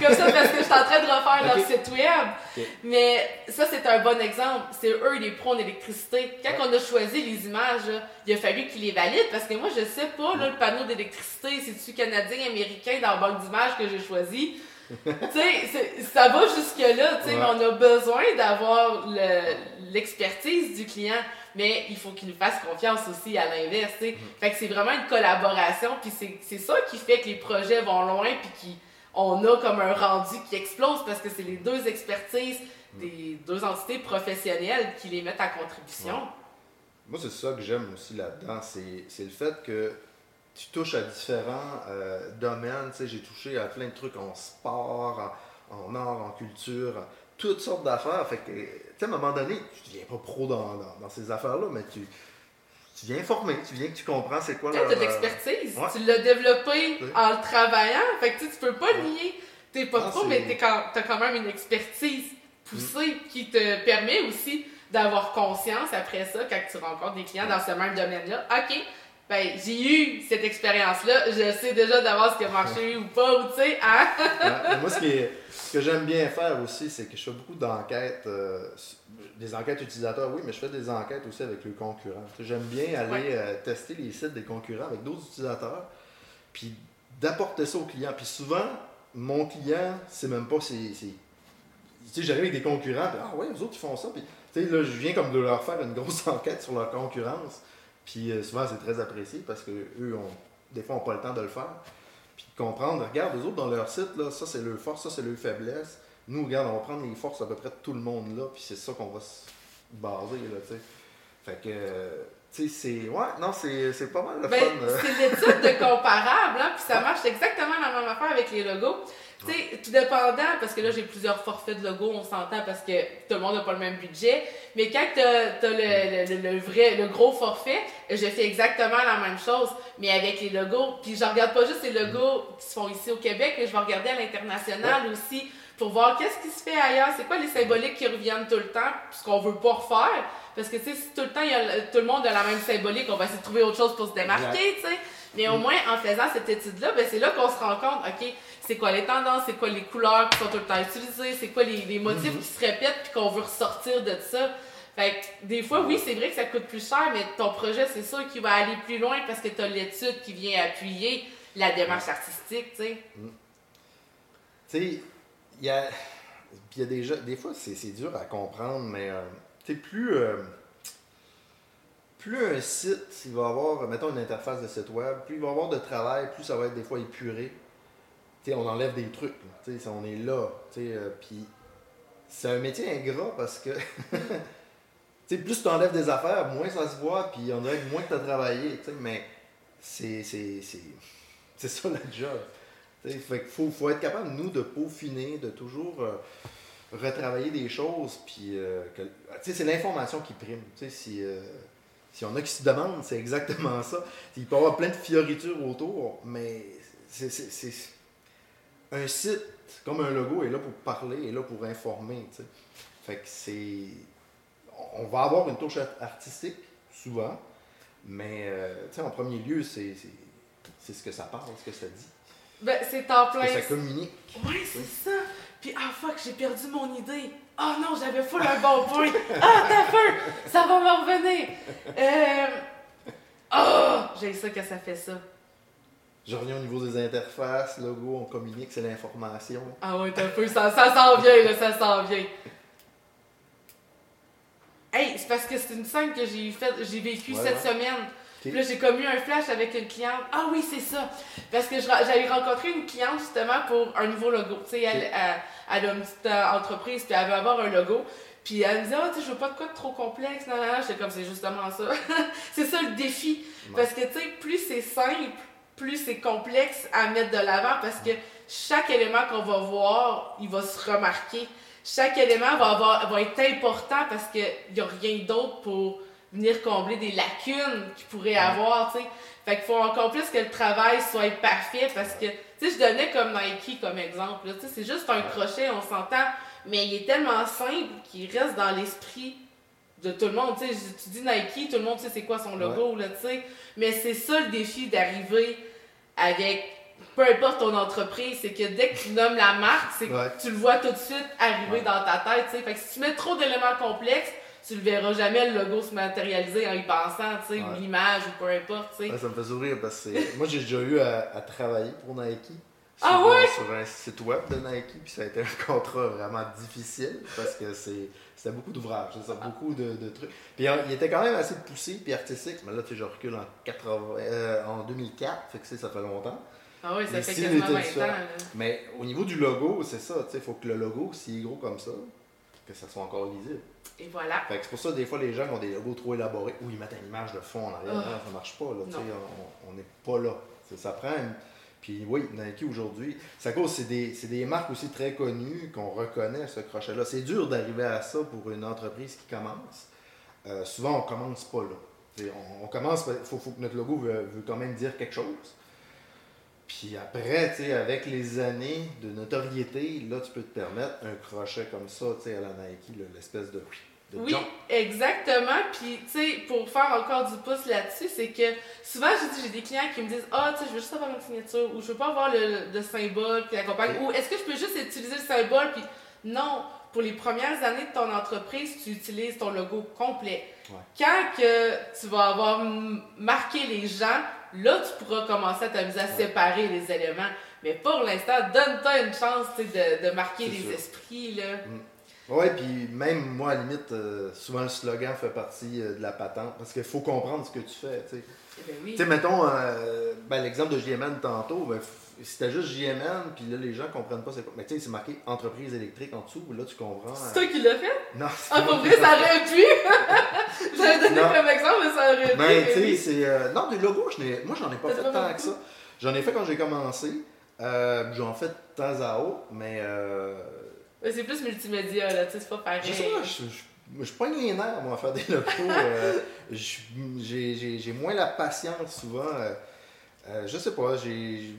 comme ça parce que je suis en train de refaire leur site web. Mais ça, c'est un bon exemple. C'est eux les pros en électricité. Quand Ouais. on a choisi les images, là, il a fallu qu'ils les valident parce que moi, je sais pas, là, le panneau d'électricité, c'est-tu canadien, américain dans la banque d'images que j'ai choisi? tu sais, ça va jusque-là, tu sais, Ouais. mais on a besoin d'avoir le- l'expertise du client, mais il faut qu'il nous fasse confiance aussi à l'inverse, sais. Fait que c'est vraiment une collaboration, puis c'est- ça qui fait que les projets vont loin, puis qu'on a comme un rendu qui explose, parce que c'est les deux expertises des deux entités professionnelles qui les mettent à contribution. Ouais. Moi, c'est ça que j'aime aussi là-dedans. C'est, le fait que tu touches à différents euh, domaines. J'ai touché à plein de trucs en sport, en, en art, en culture, toutes sortes d'affaires. Fait que, tu sais, à un moment donné, tu deviens pas pro dans, dans, dans ces affaires-là, mais tu, tu viens former, tu viens que tu comprends c'est quoi Tu leur... as de l'expertise. ouais. Tu l'as développé Oui. en le travaillant. Fait que tu tu peux pas Ouais. nier. T'es pas Non, trop, c'est- mais t'as quand même une expertise poussée qui te permet aussi d'avoir conscience après ça, quand tu rencontres des clients dans ce même domaine-là. OK, ben, j'ai eu cette expérience-là. Je sais déjà d'avance ce qui a marché ou pas, ou tu sais, hein? Ouais, moi, ce, qui est- ce que j'aime bien faire aussi, c'est que je fais beaucoup d'enquêtes, euh, des enquêtes utilisateurs, oui, mais je fais des enquêtes aussi avec les concurrents. Tu sais, J'aime bien aller Ouais. euh, tester les sites des concurrents avec d'autres utilisateurs, puis d'apporter ça au client. Puis souvent, mon client, c'est même pas. c'est c'est- Tu sais, j'arrive avec des concurrents, puis ah ouais, les autres, ils font ça. Puis, tu sais, là, je viens comme de leur faire une grosse enquête sur leur concurrence. Puis euh, souvent, c'est très apprécié parce que eux ont, des fois, n'ont pas le temps de le faire. Puis comprendre, regarde, les autres dans leur site, là, ça c'est leur force, ça c'est leur faiblesse. Nous, regarde, on va prendre les forces à peu près de tout le monde là, puis c'est ça qu'on va se baser, là, tu sais. Fait que, tu sais, c'est. Ouais, non, c'est pas mal le Ben, fun. c'est l'étude de comparable, hein, puis ça marche exactement la même affaire avec les logos. Tu sais, tout dépendant, parce que là, j'ai plusieurs forfaits de logos, on s'entend parce que tout le monde n'a pas le même budget. Mais quand tu as, le, le- le vrai, le gros forfait, je fais exactement la même chose, mais avec les logos. Puis je regarde pas juste les logos qui se font ici au Québec, mais je vais regarder à l'international aussi pour voir qu'est-ce qui se fait ailleurs, c'est quoi les symboliques qui reviennent tout le temps, ce qu'on veut pas refaire. Parce que, tu sais, si tout le temps, il y a, tout le monde a la même symbolique, on va essayer de trouver autre chose pour se démarquer, tu sais. Mais au moins, en faisant cette étude-là, ben, c'est là qu'on se rend compte, OK, c'est quoi les tendances, c'est quoi les couleurs qui sont tout le temps utilisées, c'est quoi les, motifs qui se répètent puis qu'on veut ressortir de ça. Fait que, des fois, oui, c'est vrai que ça coûte plus cher, mais ton projet, c'est sûr qu'il va aller plus loin parce que tu as l'étude qui vient appuyer la démarche artistique, tu sais. Tu sais, il y a. Puis il y a des, des fois, c'est c'est dur à comprendre, mais euh, tu sais, plus. euh, plus un site, il va avoir, mettons une interface de site web, plus il va avoir de travail, plus ça va être des fois épuré. On enlève des trucs, on est là, euh, puis c'est un métier ingrat parce que, plus tu enlèves des affaires, moins ça se voit, puis on dirait moins tu as travaillé, tu sais, mais c'est, c'est, ça le job. Tu sais, fait faut, faut être capable, nous, de peaufiner, de toujours euh, retravailler des choses. Puis, euh, sais, c'est l'information qui prime. Tu sais, si, euh, si on a qui se demandent, c'est exactement ça. Il peut y avoir plein de fioritures autour, mais c'est- un site, comme un logo, est là pour parler, est là pour informer. Fait que c'est. On va avoir une touche art- artistique, souvent, mais euh, en premier lieu, c'est, c'est, c'est ce que ça parle, ce que ça dit, Ben, c'est en plein que ça communique. Ouais, c'est ça. Puis, ah fuck, j'ai perdu mon idée. Oh non, j'avais full un bon point. Ah, t'as peur. Ça va me revenir. Euh... Oh, j'ai ça que ça fait ça. Je reviens au niveau des interfaces, logo, on communique, c'est l'information. Ah ouais, t'as peu, ça, ça s'en vient, là, ça s'en vient. Hey, c'est parce que c'est une scène que j'ai fait, j'ai vécue Ouais, cette semaine. Puis là, j'ai comme eu un flash avec une cliente. Ah oui, c'est ça. Parce que j'avais rencontré une cliente justement pour un nouveau logo. Tu sais, elle, Ok. elle, elle a une petite euh, entreprise, puis elle veut avoir un logo. Puis elle me disait, ah, tu sais, je veux pas de quoi de trop complexe. Non, non, non. J'étais comme, c'est justement ça. c'est ça le défi. Parce que, tu sais, plus c'est simple, plus c'est complexe à mettre de l'avant parce que chaque élément qu'on va voir, il va se remarquer. Chaque élément va, avoir, va être important parce qu'il n'y a rien d'autre pour venir combler des lacunes qu'il pourrait avoir, tu sais. Fait qu'il faut encore plus que le travail soit parfait parce que, tu sais, je donnais comme Nike comme exemple, tu sais, c'est juste un crochet, on s'entend, mais il est tellement simple qu'il reste dans l'esprit de tout le monde, tu sais, tu dis Nike, tout le monde sait c'est quoi son logo, là, tu sais, mais c'est ça le défi d'arriver avec, peu importe ton entreprise, c'est que dès que tu nommes la marque, c'est que Ouais. tu le vois tout de suite arriver Ouais. dans ta tête, tu sais, fait que si tu mets trop d'éléments complexes, tu le verras jamais le logo se matérialiser en y pensant, tu sais, ou l'image, ou peu importe, tu sais. Ouais, ça me fait sourire parce que moi j'ai déjà eu à, à travailler pour Nike. Sur, Ah ouais? sur un site web de Nike, puis ça a été un contrat vraiment difficile parce que c'est c'était beaucoup d'ouvrages, c'est ça, beaucoup de, de trucs. Puis euh, il était quand même assez poussé puis artistique, mais là tu sais, je recule en 80, euh, en 2004, fait que ça fait longtemps. Ah oui, ça fait styles quasiment étaient 20 ans, différents. là. Mais au niveau du logo, c'est ça, tu sais, il faut que le logo, s'il est gros comme ça, que ça soit encore lisible. Et voilà. Fait que c'est pour ça, des fois, les gens ont des logos trop élaborés, ou ils mettent une image de fond en arrière, Ah. non, ça marche pas, là, tu sais, on- n'est pas là. Ça prend une- Puis oui, Nike aujourd'hui, ça cause, c'est des, des marques aussi très connues qu'on reconnaît ce crochet-là. C'est dur d'arriver à ça pour une entreprise qui commence. Euh, souvent, on commence pas là. On, commence, il faut, que notre logo veut, quand même dire quelque chose. Puis après, avec les années de notoriété, là, tu peux te permettre un crochet comme ça, à la Nike, l'espèce de, de, Oui, exactement. Puis, tu sais, pour faire encore du pouce là-dessus, c'est que souvent, j'ai des clients qui me disent Ah, tu sais, je veux juste avoir une signature, ou je veux pas avoir le, symbole, puis la compagnie, ou est-ce que je peux juste utiliser le symbole, puis non, pour les premières années de ton entreprise, tu utilises ton logo complet. Quand que tu vas avoir marqué les gens, là, tu pourras commencer à t'amuser à séparer les éléments. Mais pour l'instant, donne-toi une chance de, de, marquer les esprits. Là. Mm. Oui, puis même moi, à la limite, euh, souvent le slogan fait partie euh, de la patente parce qu'il faut comprendre ce que tu fais. Tu sais, eh ben oui. mettons euh, ben, l'exemple de JMN tantôt, ben, c'était juste JMN, puis là, les gens comprennent pas c'est quoi. Mais tu sais, c'est marqué entreprise électrique en dessous, là, tu comprends. C'est toi qui l'as fait? Non. Ah, pour vrai, ça aurait pu! J'avais donné comme exemple, mais ça aurait pu. Ben, tu sais, c'est. non, des logos, moi, j'en ai pas fait tant que ça. J'en ai fait quand j'ai commencé. j'en fais de temps à autre, mais. C'est plus multimédia, là, tu sais, c'est pas pareil. Je sais pas, je, je, je pogne les nerfs, moi, à faire des logos. j'ai moins la patience, souvent. Euh, je sais pas, j'ai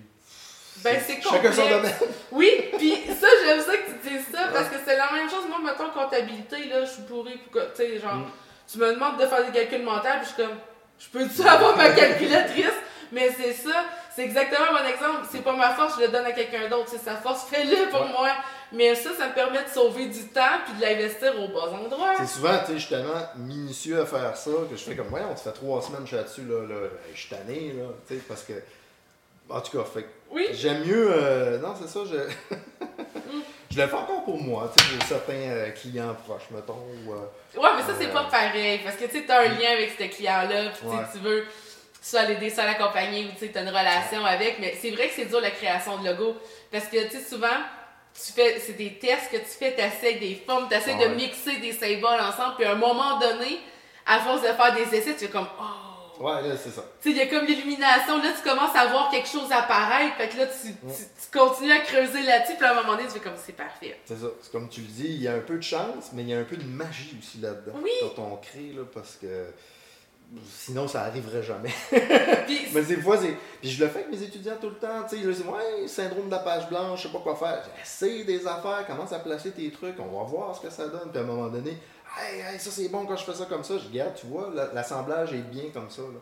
ben, c'est complexe. Oui, puis ça, j'aime ça que tu dises ça, parce que c'est la même chose. Moi, mettons, comptabilité, là, je suis pourri pour que, tu sais, genre, mm. tu me demandes de faire des calculs mentaux, puis je suis comme, je peux-tu avoir ma calculatrice? Mais c'est ça, c'est exactement mon exemple. C'est pas ma force, je le donne à quelqu'un d'autre. C'est sa force, fais-le pour moi. Mais ça, ça me permet de sauver du temps puis de l'investir au bon endroit. C'est souvent, tu sais, je suis tellement minutieux à faire ça que je fais comme, ouais, on se fait trois semaines, je suis là-dessus, là, là, je suis tanné, là, tu sais, parce que en tout cas, fait oui. j'aime mieux. Euh, non, c'est ça, je. je le fais encore pour moi, tu sais, certains euh, clients proches, mettons. Euh, ouais, mais ça, c'est pas pareil. Parce que tu sais, as un lien avec ce client-là, puis tu veux soit l'aider, soit l'accompagner, ou tu as une relation avec. Mais c'est vrai que c'est dur la création de logo. Parce que, tu sais, souvent, tu fais, c'est des tests que tu fais, tu des formes, tu essaies de mixer des symboles ensemble, puis à un moment donné, à force de faire des essais, tu fais comme, oh, Ouais, là, c'est ça. Tu sais, il y a comme l'illumination. Là, tu commences à voir quelque chose apparaître. Fait que là, tu, tu, continues à creuser là-dessus. Puis à un moment donné, tu fais comme c'est parfait. C'est ça. C'est comme tu le dis, il y a un peu de chance, mais il y a un peu de magie aussi là-dedans. Oui. Quand on crée, là, parce que sinon ça arriverait jamais. mais des fois, c'est. Puis je le fais avec mes étudiants tout le temps, tu sais, ils disent Ouais, syndrome de la page blanche, je sais pas quoi faire. Essaye des affaires, commence à placer tes trucs, on va voir ce que ça donne. Puis à un moment donné, hey, ça c'est bon quand je fais ça comme ça, je garde, tu vois, l'assemblage est bien comme ça. Là.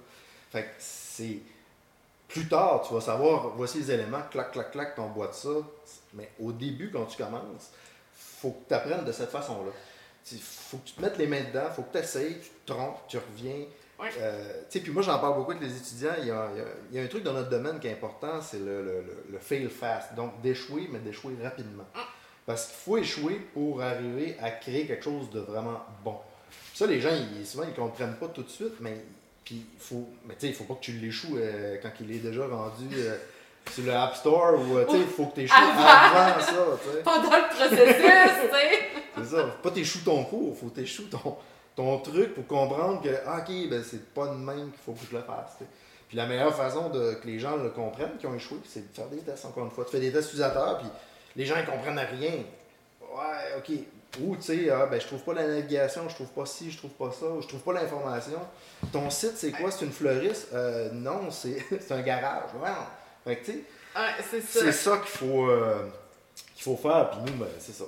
Fait que c'est. Plus tard, tu vas savoir, voici les éléments, clac, clac, clac, t'emboîtes ça. Mais au début, quand tu commences, faut que tu apprennes de cette façon-là. Il faut que tu te mettes les mains dedans, faut que tu essayes, tu te trompes, tu reviens. Euh, puis moi, j'en parle beaucoup avec les étudiants. Il y, a, il y, a, un truc dans notre domaine qui est important, c'est le, le, le, fail fast. Donc, d'échouer, mais d'échouer rapidement. Ah. Parce qu'il faut échouer pour arriver à créer quelque chose de vraiment bon. Ça, les gens, ils, souvent, ils ne comprennent pas tout de suite, mais puis, il faut, mais il faut pas que tu l'échoues euh, quand il est déjà rendu euh, sur le App Store ou, il faut que tu échoues avant, ça. Pendant le processus, tu sais. C'est ça. Faut pas t'échoues ton cours, faut t'échoues ton, ton truc pour comprendre que, ah, ok, ben c'est pas de même qu'il faut que je le fasse, Puis la meilleure façon de, que les gens le comprennent, qui ont échoué, c'est de faire des tests, encore une fois. Tu fais des tests utilisateurs, puis les gens, ils comprennent rien. Ouais, ok, ou, tu sais, ah, ben, je trouve pas la navigation, je trouve pas ci, je trouve pas ça, je trouve pas l'information. Ton site, c'est quoi? C'est une fleuriste? Euh, non, c'est un garage. Ouais, Fait que, tu sais, c'est ça, qu'il faut, euh, qu'il faut faire. Puis nous, ben, c'est ça.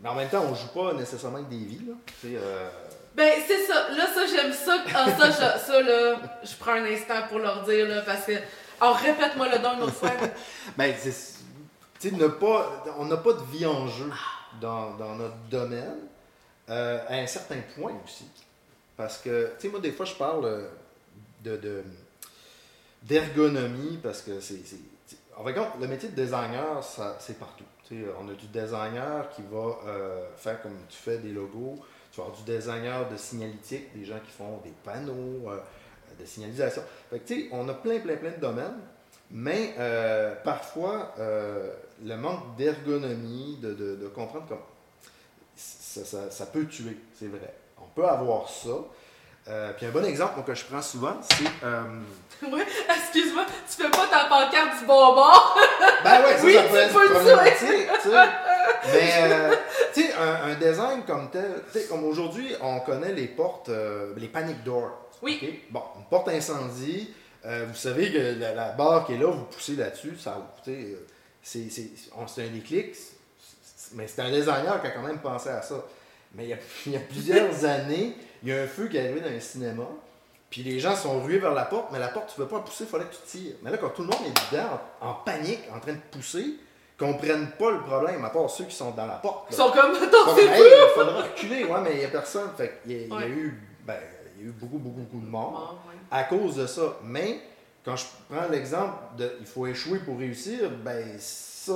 Mais en même temps, on joue pas nécessairement avec des vies, là. Euh... Ben, c'est ça. Là, ça, j'aime ça. Ah, ça, je, ça, là, je prends un instant pour leur dire, là, parce que. Alors, répète-moi le don une autre fois. ben, tu sais, on n'a pas de vie en jeu dans, dans notre domaine, euh, à un certain point aussi. Parce que, tu sais, moi, des fois, je parle euh, de, d'ergonomie parce que c'est. En fait, le métier de designer, c'est partout. sais on a du designer qui va euh, faire comme tu fais des logos. Du designer de signalétique, des gens qui font des panneaux de signalisation. Fait que, tu sais, on a plein, plein, plein de domaines. Mais parfois, le manque d'ergonomie, de, de, comprendre comme ça, ça, ça, peut tuer, c'est vrai. On peut avoir ça. Euh, puis un bon exemple que je prends souvent, c'est. Euh... Oui, excuse-moi, tu fais pas ta pancarte du bonbon! ben ouais, ça, oui, ça peut être problématique, tu sais. Mais, euh, tu sais, un, un, design comme tel, tu sais, comme aujourd'hui, on connaît les portes, euh, les panic doors. Oui. Bon, une porte incendie, vous savez que la, barre qui est là, vous poussez là-dessus, ça ouvre. Euh, c'est un déclic, mais c'est un designer qui a quand même pensé à ça. Mais il y a, il y a plusieurs années, il y a un feu qui est arrivé dans un cinéma, puis les gens sont rués vers la porte, mais la porte, tu ne veux pas pousser, il fallait que tu tires. Mais là, quand tout le monde est dedans, en, panique, en train de pousser, ne comprennent pas le problème, à part ceux qui sont dans la porte. Ils sont comme, attends, c'est Il faudra reculer, ouais, mais il n'y a personne. Fait il, y a, il y a eu, ben, y a eu beaucoup, beaucoup, beaucoup de morts à cause de ça. Mais quand je prends l'exemple de il faut échouer pour réussir, ben ça,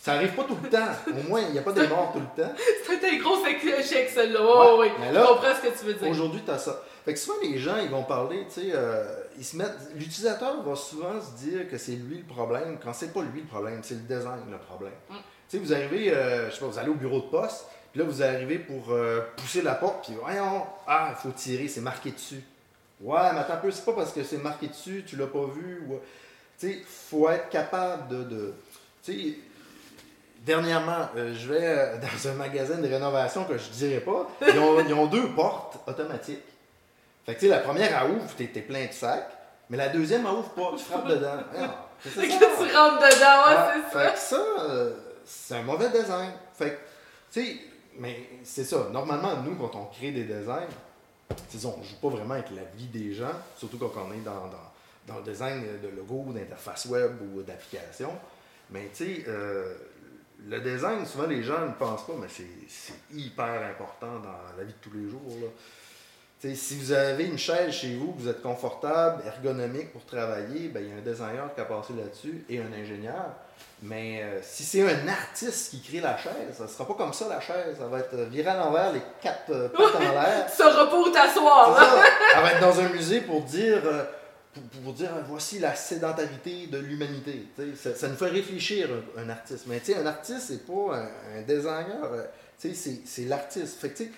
ça arrive pas tout le temps. Au moins, il n'y a pas de morts tout le temps. C'est un gros échec, celui-là. Oh, oui, je comprends ce que tu veux dire. Aujourd'hui, tu as ça. Fait que souvent, les gens, ils vont parler, tu sais, euh, ils se mettent. L'utilisateur va souvent se dire que c'est lui le problème, quand c'est pas lui le problème, c'est le design le problème. Mm. Tu sais, vous arrivez, euh, je sais pas, vous allez au bureau de poste, puis là, vous arrivez pour euh, pousser la porte, puis voyons, ah, il faut tirer, c'est marqué dessus. Ouais, mais attends un peu, c'est pas parce que c'est marqué dessus, tu l'as pas vu. Ou... Tu sais, faut être capable de. de tu sais, dernièrement, euh, je vais euh, dans un magasin de rénovation que je dirais pas. Ils ont, ils ont deux portes automatiques. Fait que tu sais, la première, elle ouvre, t'es es plein de sacs. Mais la deuxième, elle ouvre pas, tu frappes dedans. C'est que tu rentres dedans, ouais, c'est ça. Fait que ça, euh, c'est un mauvais design. Fait que, tu sais, mais c'est ça. Normalement, nous, quand on crée des designs, on ne joue pas vraiment avec la vie des gens, surtout quand on est dans, dans, le design de logo, d'interface web ou d'application. Mais tu sais, euh, le design, souvent les gens ne pensent pas, mais c'est hyper important dans la vie de tous les jours. Là. si vous avez une chaise chez vous, vous êtes confortable, ergonomique pour travailler, ben, il y a un designer qui a passé là-dessus et un ingénieur. Mais euh, si c'est un artiste qui crée la chaise, ça sera pas comme ça la chaise. Ça va être virée à l'envers, les quatre euh, pattes en l'air. pas où t'asseoir. Elle va être dans un musée pour dire, euh, pour, dire voici la sédentarité de l'humanité. Ça, ça, nous fait réfléchir un, artiste. Mais un artiste, c'est pas un, designer. c'est l'artiste. Fait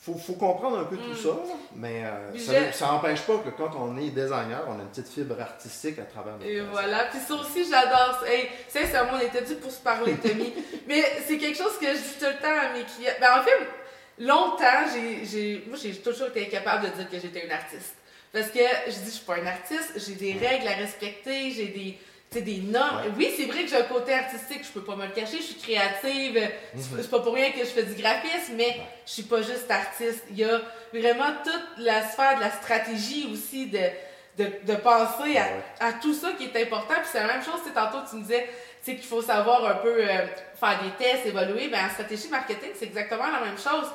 faut, faut comprendre un peu tout mm. ça, mais euh, ça n'empêche pas que quand on est designer, on a une petite fibre artistique à travers notre Et voilà, puis ça aussi, j'adore. Hey, sincèrement, on était dû pour se parler, Tommy. mais c'est quelque chose que je dis tout le temps à mes clients. Ben, en fait, longtemps, j'ai, moi, j'ai toujours été incapable de dire que j'étais une artiste. Parce que je dis, je suis pas un artiste, j'ai des règles à respecter, j'ai des c'est des normes. Oui, c'est vrai que j'ai un côté artistique, je peux pas me le cacher, je suis créative, mhm. c'est pas pour rien que je fais du graphisme, mais je suis pas juste artiste. Il y a vraiment toute la sphère de la stratégie aussi, de, de, penser à, tout ça qui est important. Puis c'est la même chose, tantôt tu me disais qu'il faut savoir un peu euh, faire des tests, évoluer. Ben, en stratégie marketing, c'est exactement la même chose.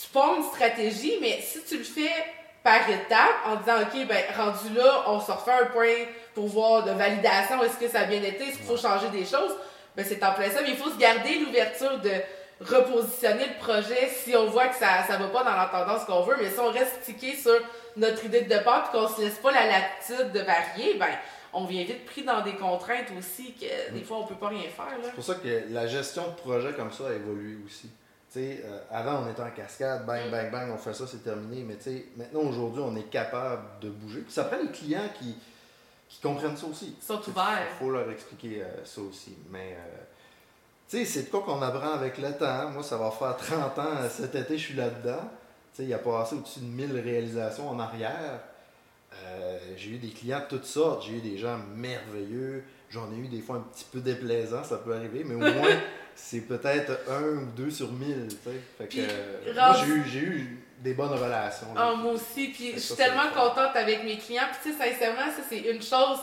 Tu poses une stratégie, mais si tu le fais par étapes en disant, OK, ben, rendu là, on se refait un point pour voir de validation, est-ce que ça a bien été, est-ce qu'il faut changer des choses? Ben, c'est en plein ça, mais il faut se garder l'ouverture de repositionner le projet si on voit que ça ne va pas dans la tendance qu'on veut, mais si on reste stické sur notre idée de départ et qu'on se laisse pas la latitude de varier, ben, on vient vite pris dans des contraintes aussi que des mm. fois on peut pas rien faire. C'est pour ça que la gestion de projet comme ça a évolué aussi. Euh, avant, on était en cascade, bang, bang, bang, on fait ça, c'est terminé. Mais maintenant, aujourd'hui, on est capable de bouger. Puis ça prend les clients qui, qui comprennent ça aussi. Ils sont ouverts. Il faut leur expliquer euh, ça aussi. Mais, euh, tu sais, c'est de quoi qu'on apprend avec le temps. Moi, ça va faire 30 ans. Cet été, je suis là-dedans. Tu sais, il y a passé au-dessus de 1000 réalisations en arrière. J'ai eu des clients de toutes sortes. J'ai eu des gens merveilleux. J'en ai eu des fois un petit peu déplaisants, ça peut arriver, mais au moins, c'est peut-être un ou deux sur mille. Fait que, moi, j'ai eu, des bonnes relations. Ah, moi aussi, puis je suis tellement contente avec mes clients. Puis, tu sais, sincèrement, ça, c'est une chose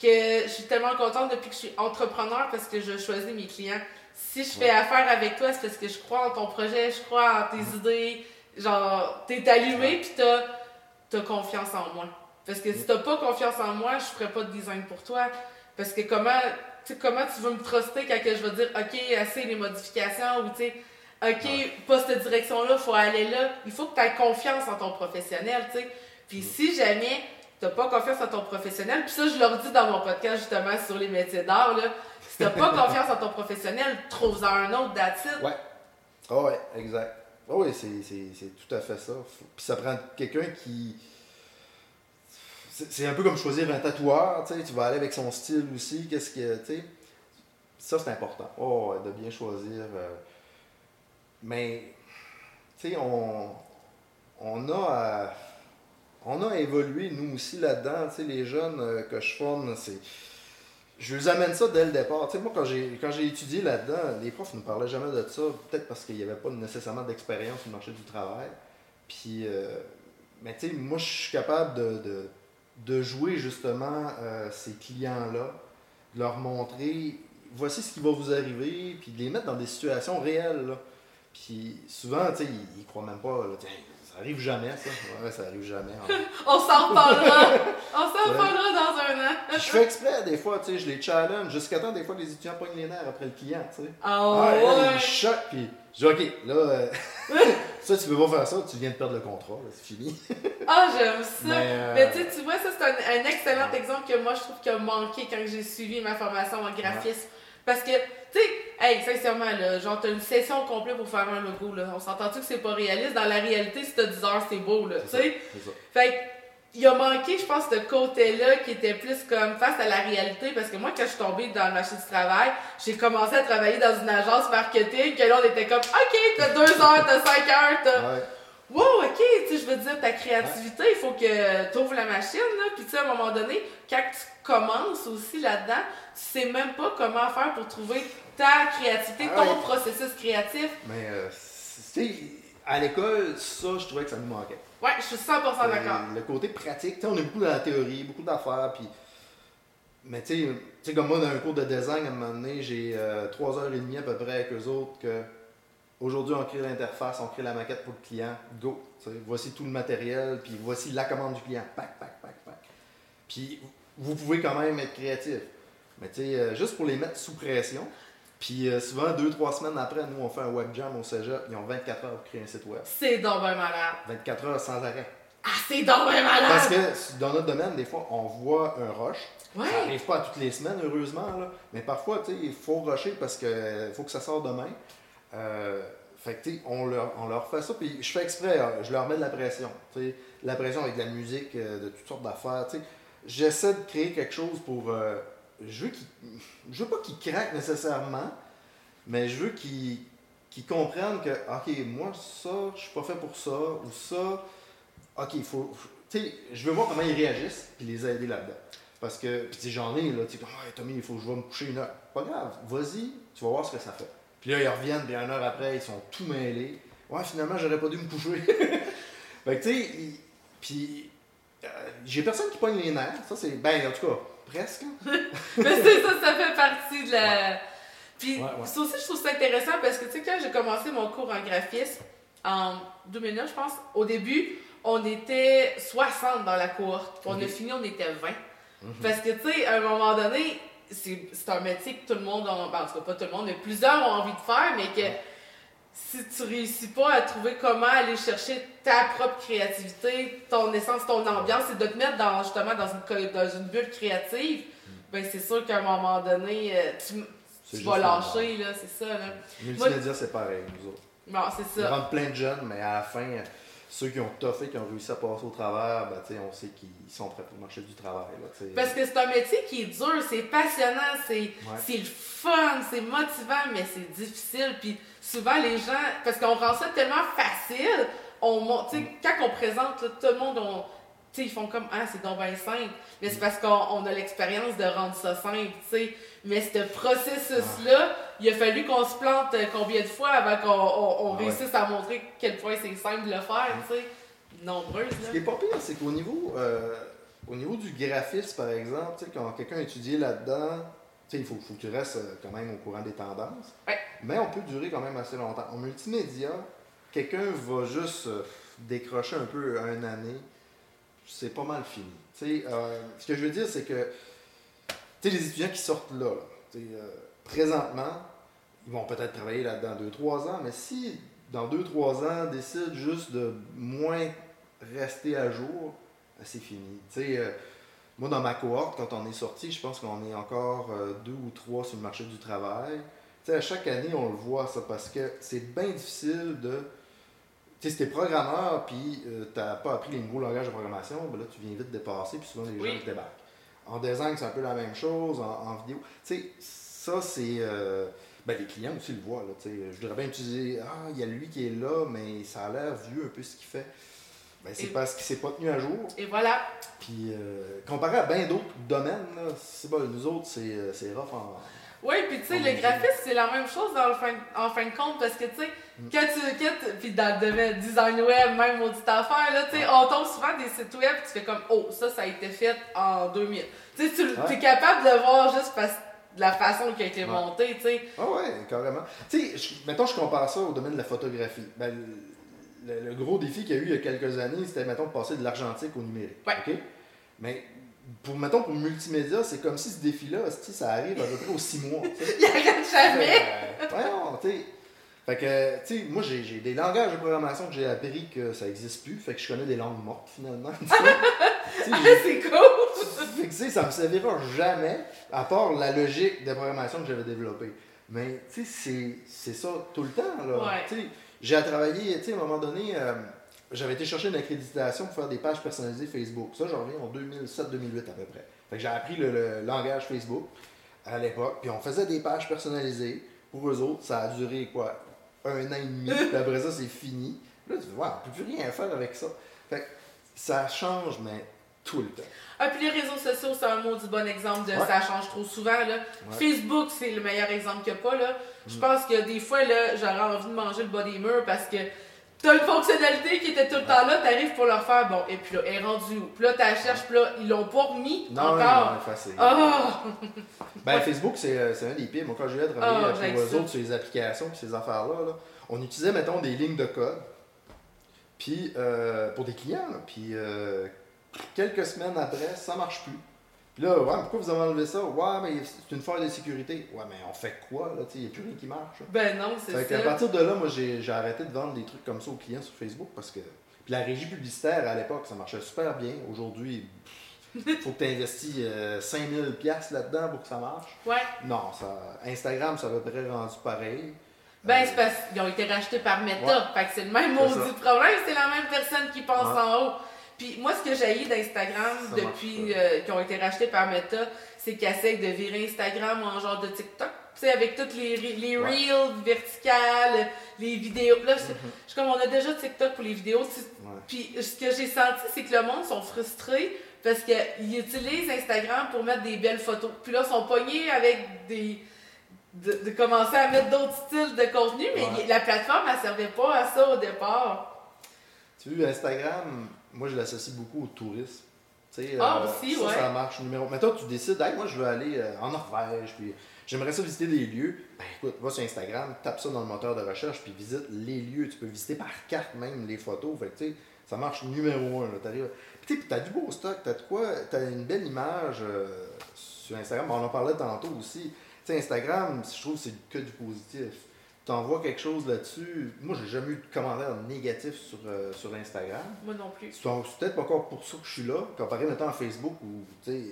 que je suis tellement contente depuis que je suis entrepreneur parce que je choisis mes clients. Si je fais affaire avec toi, c'est parce que je crois en ton projet, je crois en tes mm. idées. Genre, t'es allumé, puis t'as as confiance en moi. Parce que si t'as pas confiance en moi, je ferais pas de design pour toi. Parce que comment, comment tu veux me truster quand je vais dire, OK, assez les modifications ou tu sais, OK, pas cette direction-là, faut aller là. Il faut que tu aies confiance en ton professionnel, tu sais. Puis si jamais tu n'as pas confiance en ton professionnel, puis ça, je leur dis dans mon podcast justement sur les métiers d'art, là, si tu n'as pas confiance en ton professionnel, trouve-en un autre, that's Ouais. Oh ouais, exact. Oh oui, c'est tout à fait ça. Puis ça prend quelqu'un qui c'est un peu comme choisir un tatoueur, tu sais, tu vas aller avec son style aussi, qu'est-ce que, tu sais, ça c'est important, oh, de bien choisir. Euh, mais, tu sais, on, on a on a évolué, nous aussi, là-dedans. Tu sais, les jeunes euh, que je forme, c'est. Je vous amène ça dès le départ. Tu sais, moi, quand j'ai, quand j'ai étudié là-dedans, les profs ne nous parlaient jamais de ça, peut-être parce qu'il n'y avait pas nécessairement d'expérience sur le marché du travail. Puis, euh, mais tu sais, moi, je suis capable de, de jouer justement euh, ces clients-là, de leur montrer voici ce qui va vous arriver, puis de les mettre dans des situations réelles. Là. Puis souvent, tu sais, ils, ils croient même pas. Là, ça arrive jamais, ça. Ouais, ça arrive jamais. On s'en reparlera. On s'en reparlera dans un an. Je fais exprès, des fois, tu sais, je les challenge jusqu'à temps, des fois, les étudiants pognent les nerfs après le client, tu sais. Ah Ah, là, ouais. ils choquent, puis je dis, OK, là, euh, ça, tu peux pas faire ça, tu viens de perdre le contrat, c'est fini. Ah, j'aime ça. Mais, euh, Mais tu vois, ça, c'est un, un excellent exemple que moi, je trouve qu'il a manqué quand j'ai suivi ma formation en graphisme. Parce que, tu sais, hey, sincèrement, là, genre, t'as une session complète pour faire un logo, là. On s'entend-tu que c'est pas réaliste? Dans la réalité, si t'as 10 heures, c'est beau, là, tu sais? c'est ça. Fait il a manqué, je pense, ce côté-là qui était plus comme face à la réalité. Parce que moi, quand je suis tombée dans le marché du travail, j'ai commencé à travailler dans une agence marketing. Que là, on était comme, OK, t'as 2 heures, t'as 5 heures, t'as. Ouais. Wow, ok, tu sais, je veux dire, ta créativité, il faut que tu ouvres la machine, là. Puis, tu sais, à un moment donné, quand tu commences aussi là-dedans, tu sais même pas comment faire pour trouver ta créativité, Ah ton ouais. processus créatif. Mais, euh, tu sais, à l'école, ça, je trouvais que ça nous manquait. Ouais, je suis 100% d'accord. Euh, Le côté pratique, tu sais, on est beaucoup dans la théorie, beaucoup d'affaires, puis. Mais tu sais, comme moi, dans un cours de design, à un moment donné, j'ai euh, trois heures et demie à peu près avec eux autres que. Aujourd'hui, on crée l'interface, on crée la maquette pour le client, go. Voici tout le matériel, puis voici la commande du client. Pac, pac, pac, pac. Puis vous pouvez quand même être créatif. Mais tu sais, euh, juste pour les mettre sous pression. Puis euh, souvent, deux, trois semaines après, nous, on fait un web jam au cégep, ils ont 24 heures pour créer un site web. C'est donc ben malade. 24 heures sans arrêt. Ah, c'est donc ben malade! Parce que dans notre domaine, des fois, on voit un rush. Ouais. Ça n'arrive pas à toutes les semaines, heureusement. Là. Mais parfois, tu sais, il faut rusher parce qu'il faut que ça sorte demain. Euh, fait que, tu sais, on leur, on leur fait ça. Puis je fais exprès, euh, je leur mets de la pression. tu sais. La pression avec de la musique, euh, de toutes sortes d'affaires. tu sais. J'essaie de créer quelque chose pour. euh, je veux. Je veux pas qu'ils craquent nécessairement, mais je veux qu'ils comprennent que, OK, moi, ça, je suis pas fait pour ça, ou ça, OK, il faut. Tu sais, je veux voir comment ils réagissent, puis les aider là-dedans. Parce que, puis j'en ai, là, tu sais, ouais, Tommy, il faut que je vais me coucher une heure. Pas grave, vas-y, tu vas voir ce que ça fait. Puis là, ils reviennent, puis une heure après, ils sont tout mêlés. Ouais, finalement, j'aurais pas dû me coucher. fait que, tu sais, puis euh, j'ai personne qui pogne les nerfs, ça c'est. Ben, en tout cas, presque. hein? Mais c'est ça, ça fait partie de la. Puis, Ouais, ouais. ça aussi, je trouve ça intéressant parce que, tu sais, quand j'ai commencé mon cours en graphisme, en 2009, je pense, au début, on était 60 dans la cohorte. Puis on a fini, on était 20. Mhm. Parce que, tu sais, à un moment donné, c'est un métier que tout le monde, ben, en tout cas pas tout le monde, mais plusieurs ont envie de faire, mais que si tu réussis pas à trouver comment aller chercher ta propre créativité, ton essence, ton ambiance, et de te mettre dans, justement dans une, co- dans une bulle créative, ben c'est sûr qu'à un moment donné, euh, tu, Mm. Vas lâcher, là, c'est ça, là. Multimédia, c'est pareil, nous autres. Bon, c'est ça. rentrent plein de jeunes, mais à la fin, euh, ceux qui ont toffé, qui ont réussi à passer au travers, ben, on sait qu'ils sont prêts pour le marché du travail. Là. Parce que c'est un métier qui est dur, c'est passionnant, c'est c'est le fun, c'est motivant, mais c'est difficile. Puis souvent, les gens, parce qu'on rend ça tellement facile, on, quand on présente, là, tout le monde, on, ils font comme Ah, c'est donc bien simple. Mais c'est parce qu'on on a l'expérience de rendre ça simple, tu sais. Mais ce processus-là, il a fallu qu'on se plante euh, combien de fois avant qu'on on- on Ah ouais. réussisse à montrer quel point c'est simple de le faire, tu sais. Nombreuses, Ce qui est pas pire, c'est qu'au niveau, euh, au niveau du graphisme, par exemple, quand quelqu'un a étudié là-dedans, il faut, faut que tu restes euh, quand même au courant des tendances. Ouais. Mais on peut durer quand même assez longtemps. En multimédia, quelqu'un va juste euh, décrocher un peu une année, c'est pas mal fini. Euh, ce que je veux dire, c'est que les étudiants qui sortent là, euh, présentement, ils vont peut-être travailler là-dedans 2-3 ans, mais si dans 2-3 ans décident juste de moins rester à jour, ben, c'est fini. Euh, moi, dans ma cohorte, quand on est sorti, je pense qu'on est encore euh, deux ou trois sur le marché du travail. Tu sais, à chaque année, on le voit, ça, parce que c'est bien difficile de. Tu sais, si t'es programmeur, puis euh, t'as pas appris les nouveaux langages de programmation, ben là, tu viens vite dépasser, puis souvent, les Oui. gens te débarquent. En design, c'est un peu la même chose, en, en vidéo. Tu sais, ça, c'est. euh, ben, les clients aussi le voient. Là, tu sais. je voudrais bien utiliser. Ah, il y a lui qui est là, mais ça a l'air vieux un peu ce qu'il fait. Ben, c'est parce qu'il s'est pas tenu à jour. Et voilà. Puis, euh, comparé à bien d'autres domaines, là, c'est bon, nous autres, c'est, euh, c'est rough en. Oui, puis tu sais, le graphisme, c'est la même chose dans le fin, en fin de compte, parce que tu sais, Mm. quand tu. Tu- puis dans le domaine design web, même maudite affaire, là, tu sais, on tombe souvent des sites web, tu fais comme, oh, ça, ça a été fait en 2000. Tu sais, tu es capable de le voir juste parce de la façon qui a été Ouais. montée, tu sais. Ah ouais, carrément. Tu sais, mettons, je compare ça au domaine de la photographie. Ben, le, gros défi qu'il y a eu il y a quelques années, c'était, mettons, de passer de l'argentique au numérique. Ouais. OK? Mais, pour, mettons, pour multimédia, c'est comme si ce défi-là, ça arrive à peu près aux six mois. Il arrête jamais. Euh, voyons, tu sais. Fait que, tu sais, moi, j'ai des langages de programmation que j'ai appris que ça n'existe plus. Fait que je connais des langues mortes, finalement. j'ai- c'est cool. fait que, tu sais, ça me servira jamais, à part la logique de programmation que j'avais développée. Mais, tu sais, c'est- c'est ça tout le temps, là. Ouais. J'ai travaillé, tu sais, à un moment donné, euh, j'avais été chercher une accréditation pour faire des pages personnalisées Facebook. Ça, j'en reviens en 2007-2008 à peu près. Fait que j'ai appris le, le langage Facebook à l'époque, puis on faisait des pages personnalisées. Pour eux autres, ça a duré, quoi, un an et demi, puis après ça, c'est fini. Là, tu dis, ouais, on peut plus rien faire avec ça. Fait que ça change, mais tout le temps. Ah, puis les réseaux sociaux, c'est un mot du bon exemple de Ouais. ça change trop souvent. Là. Ouais. Facebook, c'est le meilleur exemple qu'il n'y a pas. Là. Je pense que des fois, là, j'aurais envie de manger le bas des murs parce que t'as une fonctionnalité qui était tout le temps là, t'arrives pour le faire, bon, et puis là, elle est rendue où? Puis là, t'as cherches, puis là, ils l'ont pas remis Non, encore. non, facile. Ah! Ben. Facebook, c'est euh, c'est un des pires. Moi, quand j'ai eu à travailler pour eux ça. autres sur les applications et ces affaires-là, là, on utilisait, mettons, des lignes de code puis euh, pour des clients. là, Puis euh, quelques semaines après, ça marche plus. Puis là, ouais, pourquoi vous avez enlevé ça? Ouais, mais c'est une faille de sécurité. Ouais, mais on fait quoi? là? Il n'y a plus rien qui marche. là. Ben non, c'est Fait qu'à ça. partir de là, moi, j'ai arrêté de vendre des trucs comme ça aux clients sur Facebook parce que. Puis la régie publicitaire, à l'époque, ça marchait super bien. Aujourd'hui, il faut que tu investis 5000$ piastres là-dedans pour que ça marche. Ouais. Non, ça, Instagram, ça va à près rendu pareil. Ben, Euh, c'est parce qu'ils ont été rachetés par Meta. Ouais. Fait que c'est le même maudit ça. problème, c'est la même personne qui pense Ouais. en haut. Puis moi, ce que j'ai d'Instagram depuis euh, qu'ils ont été rachetés par Meta, c'est qu'ils essayent de virer Instagram en genre de TikTok. Tu sais, avec toutes les, les Ouais. reels verticales, les vidéos. Là, je, Mhm. je suis comme, on a déjà TikTok pour les vidéos. Ouais. Puis ce que j'ai senti, c'est que le monde sont frustrés parce qu'ils utilisent Instagram pour mettre des belles photos. Puis là, ils sont pognés avec des. De, de commencer à mettre d'autres styles de contenu, mais Ouais. la plateforme, elle servait pas à ça au départ. Tu vois, Instagram, moi, je l'associe beaucoup au tourisme. Ah, euh, aussi, ça, ouais. ça marche numéro. Mais toi, tu décides, hey, moi, je veux aller euh, en Norvège, puis j'aimerais ça visiter des lieux. Ben écoute, va sur Instagram, tape ça dans le moteur de recherche, puis visite les lieux. Tu peux visiter par carte même les photos. Fait que, tu sais, ça marche numéro un. T'arrives- Puis, tu t'as du beau stock, t'as de quoi, t'as une belle image euh, sur Instagram. On en parlait tantôt aussi. Tu sais, Instagram, je trouve que c'est que du positif. Tu envoies quelque chose là-dessus. Moi, j'ai jamais eu de commentaires négatifs sur, euh, sur Instagram. Moi non plus. C'est peut-être pas encore pour ça que je suis là, comparé maintenant à Facebook où tu sais,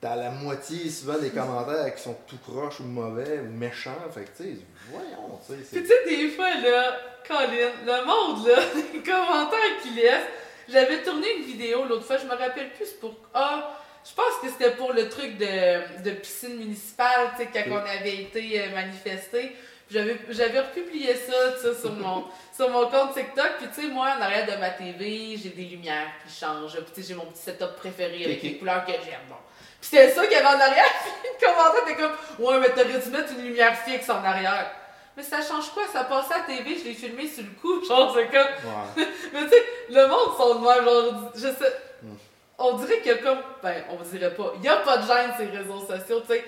t'as la moitié souvent des commentaires qui sont tout croches ou mauvais ou méchants. Fait que tu sais, voyons, tu sais. Tu sais, des fois, là, Colin, le monde, là, les commentaires qu'il laisse. J'avais tourné une vidéo l'autre fois, je me rappelle plus pour. Ah, je pense que c'était pour le truc de, de piscine municipale, tu sais, quand on avait été euh, manifesté. J'avais j'avais republié ça, sur mon, sur mon compte TikTok. Puis tu sais, moi, en arrière de ma TV, j'ai des lumières qui changent. Puis tu sais, j'ai mon petit setup préféré avec les couleurs que j'aime. Bon. Puis c'était ça qu'il y avait en arrière. Puis le commentaire était comme Ouais, mais t'aurais dû mettre une lumière fixe en arrière. Mais ça change quoi? Ça passait à la TV, je l'ai filmé sur le coup. Genre, c'est comme. Ouais. Mais tu sais, le monde sont de même, genre, je sais. Mm. On dirait qu'il y a comme. Ben, on dirait pas. Il y a pas de gêne sur les réseaux sociaux, tu sais.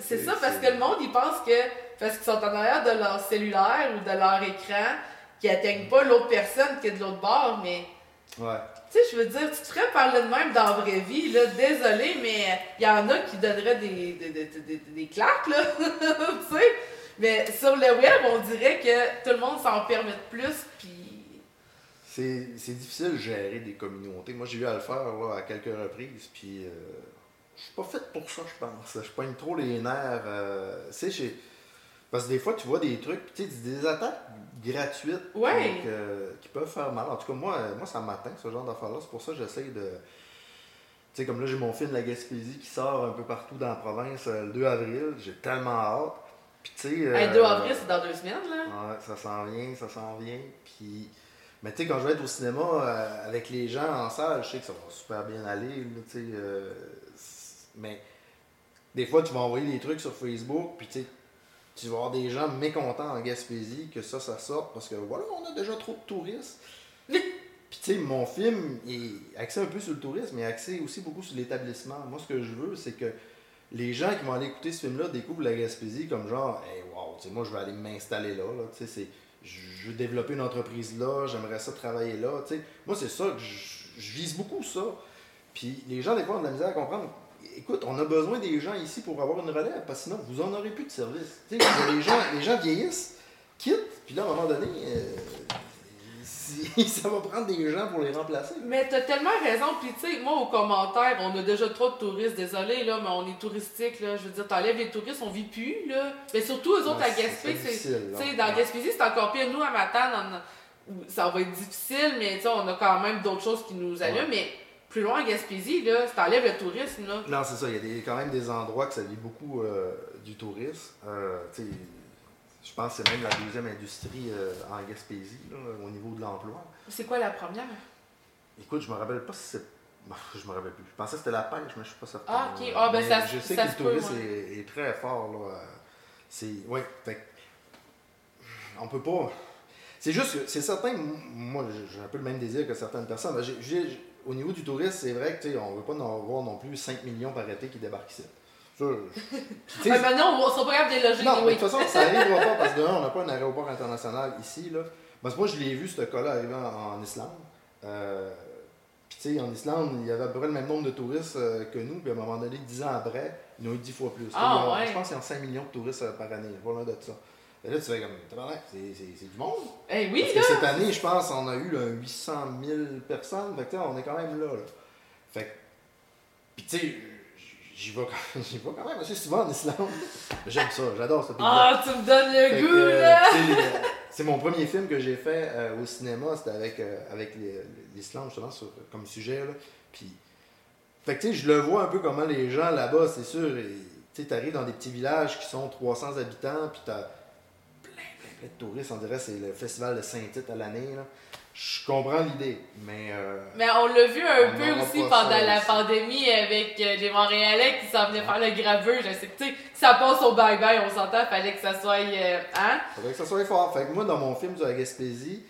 C'est ça, parce que le monde, il pense que. Parce qu'ils sont en arrière de leur cellulaire ou de leur écran, qu'ils atteignent pas l'autre personne qui est de l'autre bord, mais. Ouais. Tu sais, je veux dire, tu te ferais parler de même dans la vraie vie, là. Désolé, mais il y en a qui donneraient des, des, des, des, des claques, là. tu sais? Mais sur le web, on dirait que tout le monde s'en permet de plus, puis. C'est c'est difficile de gérer des communautés. Moi, j'ai eu à le faire là, à quelques reprises, puis euh, je suis pas fait pour ça, je pense. Je pogne trop les nerfs. euh, tu sais, j'ai- Parce que des fois, tu vois des trucs, tu sais, des attaques gratuites Ouais. donc, euh, qui peuvent faire mal. En tout cas, moi, euh, moi ça m'atteint, ce genre d'affaires-là. C'est pour ça que j'essaie de... Tu sais, comme là, j'ai mon film La Gaspésie qui sort un peu partout dans la province le 2 avril. J'ai tellement hâte. Puis tu sais... Euh, 2 avril, c'est dans deux semaines, là. Ouais, ça s'en vient, ça s'en vient. Puis Mais tu sais, quand je vais être au cinéma euh, avec les gens en salle, je sais que ça va super bien aller. là, euh, mais des fois, tu vas envoyer des trucs sur Facebook, puis tu tu vas avoir des gens mécontents en Gaspésie que ça, ça sorte parce que voilà, on a déjà trop de touristes. Puis tu sais, mon film est axé un peu sur le tourisme, mais axé aussi beaucoup sur l'établissement. Moi, ce que je veux, c'est que les gens qui vont aller écouter ce film-là découvrent la Gaspésie comme genre, hey, wow, moi, je vais aller m'installer là. là c'est- je veux développer une entreprise là, j'aimerais ça travailler là. Moi, c'est ça que je, vise beaucoup, ça. Puis les gens, des fois, ont de la misère à comprendre. Écoute, on a besoin des gens ici pour avoir une relève, parce que sinon, vous en aurez plus de service. Les, gens, vieillissent, quittent, puis là, à un moment donné, euh, ça va prendre des gens pour les remplacer. Mais t'as tellement raison, puis tu sais, moi au commentaire, on a déjà trop de touristes, désolé là, mais on est touristique là, je veux dire, t'enlèves les touristes, on vit plus là. Mais surtout eux autres Ouais, à c'est- Gaspé, c'est dans Ouais. Gaspésie c'est encore pire, nous à Matane, on- ça va être difficile, mais tu sais, on a quand même d'autres choses qui nous allument, Ouais. mais plus loin à Gaspésie là, t'enlèves le tourisme là. Non, c'est ça. Il y a des- quand même des endroits que ça vit beaucoup euh, du tourisme. Euh, tu sais, je pense que c'est même la deuxième industrie euh, en Gaspésie, là, au niveau de l'emploi. C'est quoi la première? Écoute, je me rappelle pas si c'est. Je me rappelle plus. Je pensais que c'était la pêche, mais je suis pas certain. Ah, ok. Ah, ben Mais ça- Je sais ça que se le tourisme est, est très fort. Là. C'est. Ouais, fait On peut pas. C'est juste que c'est certain, moi j'ai- un peu le même désir que certaines personnes. mais j'ai- au niveau du tourisme, c'est vrai que on veut pas en avoir non plus 5 millions par été qui débarquent ici. Ah, maintenant on, on sera pas capable de déloger non, mais de toute façon, ça n'arrivera pas parce que on n'a pas un aéroport international ici. Là. Parce que moi, je l'ai vu, ce cas-là, arriver en, en Islande. Euh, puis, tu sais, en Islande, il y avait à peu près le même nombre de touristes euh, que nous. Puis, à un moment donné, 10 ans après, ils ont eu 10 fois plus. Ah, ouais. Je pense qu'ils ont 5 millions de touristes euh, par année. Loin de ça. Et là, tu fais comme, c'est c'est- c'est du monde. Eh oui Parce là! que cette année, je pense, on a eu là, 800 000 personnes. Fait que, tu sais, on est quand même là. là. Fait que, puis, tu sais, j'y vais, quand- j'y vais quand même assez souvent en Islande. J'aime ça, j'adore ce pays. Ah, tu me donnes le Fait goût que, euh, là! sais, les- C'est mon premier film que j'ai fait euh, au cinéma, c'était avec, euh, avec les- l'Islande, justement, sur- comme sujet. Là. Puis, fait que, tu sais, je le vois un peu comment les gens là-bas, c'est sûr. Tu sais, t'arrives dans des petits villages qui sont 300 habitants, puis t'as plein, plein, plein de touristes. On dirait que c'est le festival de Saint-Tite à l'année. là. Je comprends l'idée, mais. euh, Mais on l'a vu un peu aussi pendant ça la aussi. pandémie avec euh, les Montréalais qui s'en venaient faire le graveur. Je sais que, tu sais, ça passe au bye-bye, on s'entend, fallait que ça soit. euh, hein? faudrait que ça soit fort. Fait que moi, dans mon film sur la Gaspésie,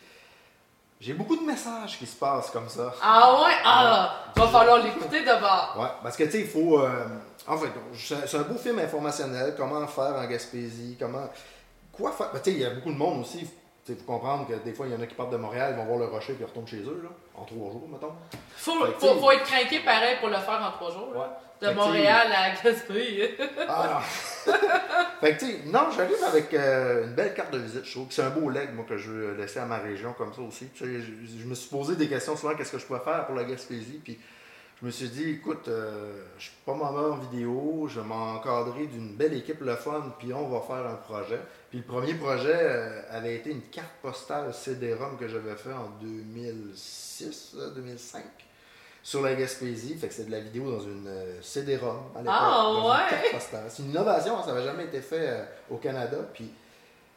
j'ai beaucoup de messages qui se passent comme ça. Ah ouais? Ah! Va falloir l'écouter d'abord. Ouais, parce que tu sais, il faut. euh, en fait, c'est c'est un beau film informationnel. Comment faire en Gaspésie, comment. Quoi faire. Ben, tu sais, il y a beaucoup de monde aussi. Il faut comprendre que des fois, il y en a qui partent de Montréal, ils vont voir le rocher puis ils retournent chez eux, là, en trois jours, mettons. Faut, Fait faut, faut être craqué pareil pour le faire en trois jours. Ouais. De Fait Montréal à Gaspé. Ah non! fait que, tu sais, non, j'arrive avec euh, une belle carte de visite. Je trouve que c'est un beau leg, moi, que je veux laisser à ma région comme ça aussi. Tu sais, je, je me suis posé des questions souvent, qu'est-ce que je pourrais faire pour la Gaspésie, puis je me suis dit, écoute, euh, je suis pas mauvais en vidéo, je m'encadrer d'une belle équipe le fun, puis on va faire un projet. Puis le premier projet euh, avait été une carte postale CD-ROM que j'avais fait en 2006, euh, 2005 sur la Gaspésie. Fait que c'est de la vidéo dans une euh, CD-ROM à l'époque. Ah, ouais! C'est une innovation, hein, ça n'avait jamais été fait euh, au Canada. Puis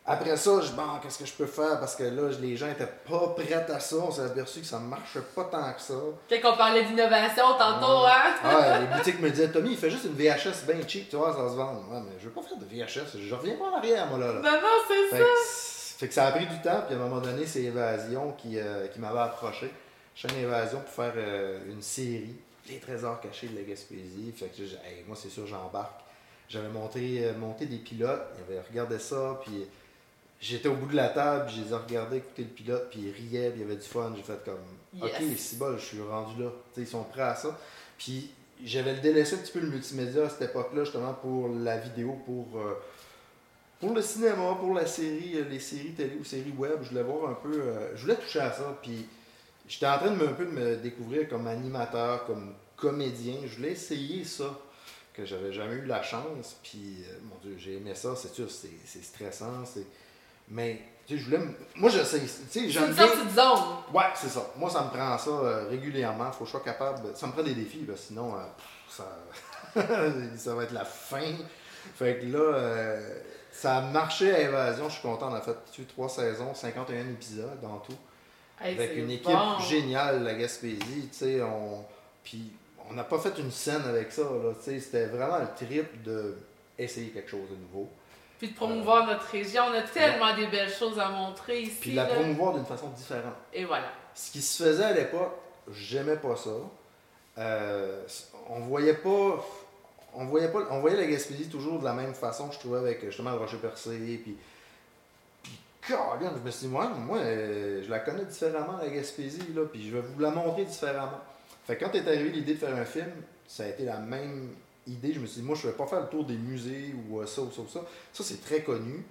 après ça, je bon, qu'est-ce que je peux faire? Parce que là, les gens étaient pas prêts à ça. On s'est aperçu que ça marchait pas tant que ça. Quand on parlait d'innovation tantôt, hein? Ah, les boutiques me disaient, Tommy, il fait juste une VHS bien cheap, tu vois, ça se vend. Ouais, mais je veux pas faire de VHS, je reviens pas en arrière, moi, là. là. Non, non, c'est ça. que, fait que ça a pris du temps, puis à un moment donné, c'est Évasion qui, euh, qui m'avait approché. Chaîne Évasion pour faire euh, une série, Les trésors cachés de la Gaspésie. Fait que hey, moi, c'est sûr, j'embarque. J'avais monté, euh, monté des pilotes, ils avaient regardé ça, puis j'étais au bout de la table, je les ai regardés écouter le pilote, puis ils riaient, puis il y avait du fun. J'ai fait comme, Yes. ok, c'est bon, je suis rendu là. Ils sont prêts à ça. Puis j'avais délaissé un petit peu le multimédia à cette époque-là, justement, pour la vidéo, pour. euh, pour le cinéma, pour la série, euh, les séries télé ou séries web, je voulais voir un peu, euh, je voulais toucher à ça, puis j'étais en train de me, un peu de me découvrir comme animateur, comme comédien, je voulais essayer ça, que j'avais jamais eu la chance, puis euh, mon Dieu, j'ai aimé ça, c'est sûr, c'est c'est stressant, c'est... Mais, tu sais, je voulais... Moi, je sais, tu sais, C'est j'aime une bien... sortie de zone. Ouais, c'est ça. Moi, ça me prend ça euh, régulièrement. Faut que je sois capable. Ça me prend des défis, parce que sinon, euh, ça... ça va être la fin. Fait que là, euh, ça a marché à Évasion. Je suis content. On a fait tu sais, trois saisons, 51 épisodes en tout. Hey, avec une équipe bon. géniale, la Gaspésie, tu sais, on... Puis on n'a pas fait une scène avec ça, là, tu sais, c'était vraiment le trip de essayer quelque chose de nouveau. Puis de promouvoir notre région. On a tellement des belles choses à montrer ici. Puis la là. promouvoir d'une façon différente. Et voilà. Ce qui se faisait à l'époque, j'aimais pas ça. Euh, on voyait pas. On voyait pas. On voyait la Gaspésie toujours de la même façon, je trouvais, avec justement le rocher percé. Puis. Puis, je me suis dit, moi, moi euh, je la connais différemment, la Gaspésie, là, puis je vais vous la montrer différemment. Fait que quand est arrivée l'idée de faire un film, ça a été la même idée. Je me suis dit, moi, je vais pas faire le tour des musées ou euh, ça ou ça ou ça. Ça, c'est très connu.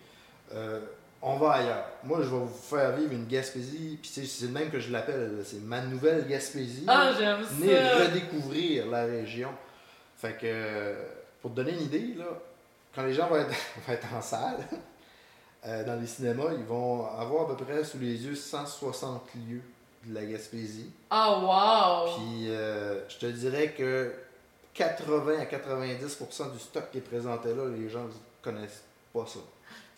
Euh, on va ailleurs. Moi, je vais vous faire vivre une Gaspésie, puis c'est le même que je l'appelle, c'est ma nouvelle Gaspésie. Ah, j'aime Venez ça. redécouvrir la région. Fait que, pour te donner une idée, là, quand les gens vont être, vont être en salle, euh, dans les cinémas, ils vont avoir à peu près sous les yeux 160 lieux de la Gaspésie. Ah, wow. Puis, euh, je te dirais que 80 à 90% du stock qui est présenté là, les gens ne connaissent pas ça.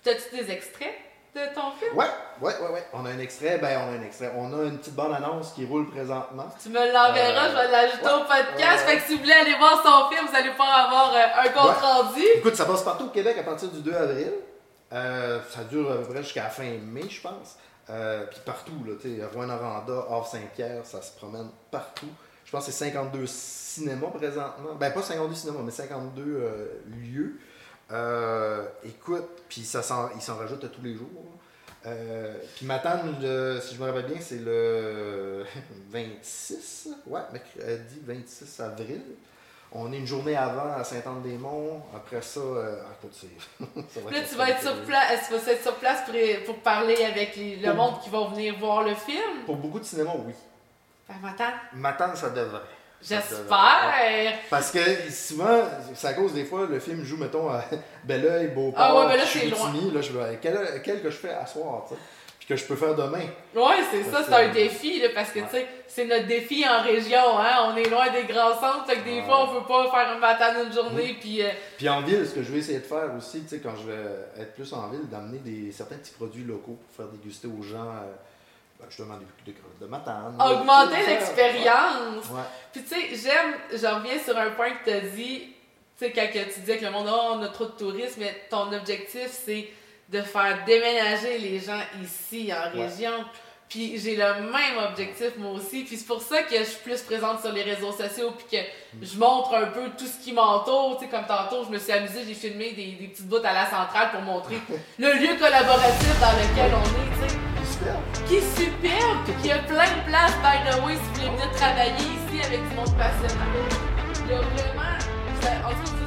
T'as-tu des extraits de ton film? Ouais, ouais, ouais, ouais. On a un extrait, ben on a un extrait. On a une petite bande-annonce qui roule présentement. Tu me l'enverras, Euh, je vais l'ajouter ouais, au podcast. Fait que si vous voulez aller voir son film, vous allez pouvoir avoir euh, un compte rendu. Écoute, ça passe partout au Québec à partir du 2 avril. Euh, ça dure à peu près jusqu'à la fin mai, je pense. Euh, puis partout, là, tu sais, Rouen-Noranda, Havre-Saint-Pierre, ça se promène partout. Je pense que c'est 52 cinémas présentement. Ben, pas 52 cinémas, mais 52 euh, lieux. Euh, écoute, puis ça s'en, ils s'en rajoutent à tous les jours. Euh, puis ma tante, le- si je me rappelle bien, c'est le 26, ouais, mercredi 26 avril. On est une journée avant à Saint-Anne-des-Monts. Après ça, euh, ah, c'est- ça va Là, tu vas être sur place, tu vas être sur place pour, pour parler avec les- le Pour- monde qui va venir voir le film? Pour beaucoup de cinémas, oui. Ben, M'attendre, ça devrait. J'espère. Parce que souvent, c'est à cause des fois, le film joue, mettons, à Belleuil, Beauport, Ah ouais, mais là, c'est Chicoutimi. Là, je vais, quel, quel que je fais à soir, tu sais. Puis que je peux faire demain. Ouais, c'est ça, c'est un défi, là, parce que, Ouais. tu sais, c'est notre défi en région, hein. On est loin des grands centres, fait que des Ouais. fois, on peut pas faire un matin d'une journée, puis euh, Puis en ville, ce que je vais essayer de faire aussi, tu sais, quand je vais être plus en ville, d'amener des, certains petits produits locaux pour faire déguster aux gens, euh, ben, justement, des, des crevettes de matane. augmenter l'expérience. Ouais. Puis tu sais, j'aime, je reviens sur un point que tu as dit, tu sais, quand tu disais que le monde, oh, on a trop de tourisme, mais ton objectif, c'est de faire déménager les gens ici, en Ouais. région. Puis j'ai le même objectif, moi aussi. Puis c'est pour ça que je suis plus présente sur les réseaux sociaux, puis que je montre un peu tout ce qui m'entoure. Tu sais, comme tantôt, je me suis amusée, j'ai filmé des, des petites bouts à la centrale pour montrer le lieu collaboratif dans lequel on est, tu sais qui est superbe, puis qui a plein de places, by the way, si vous voulez venir travailler ici avec du monde passionnant. Il y a vraiment. je vais- En tout cas,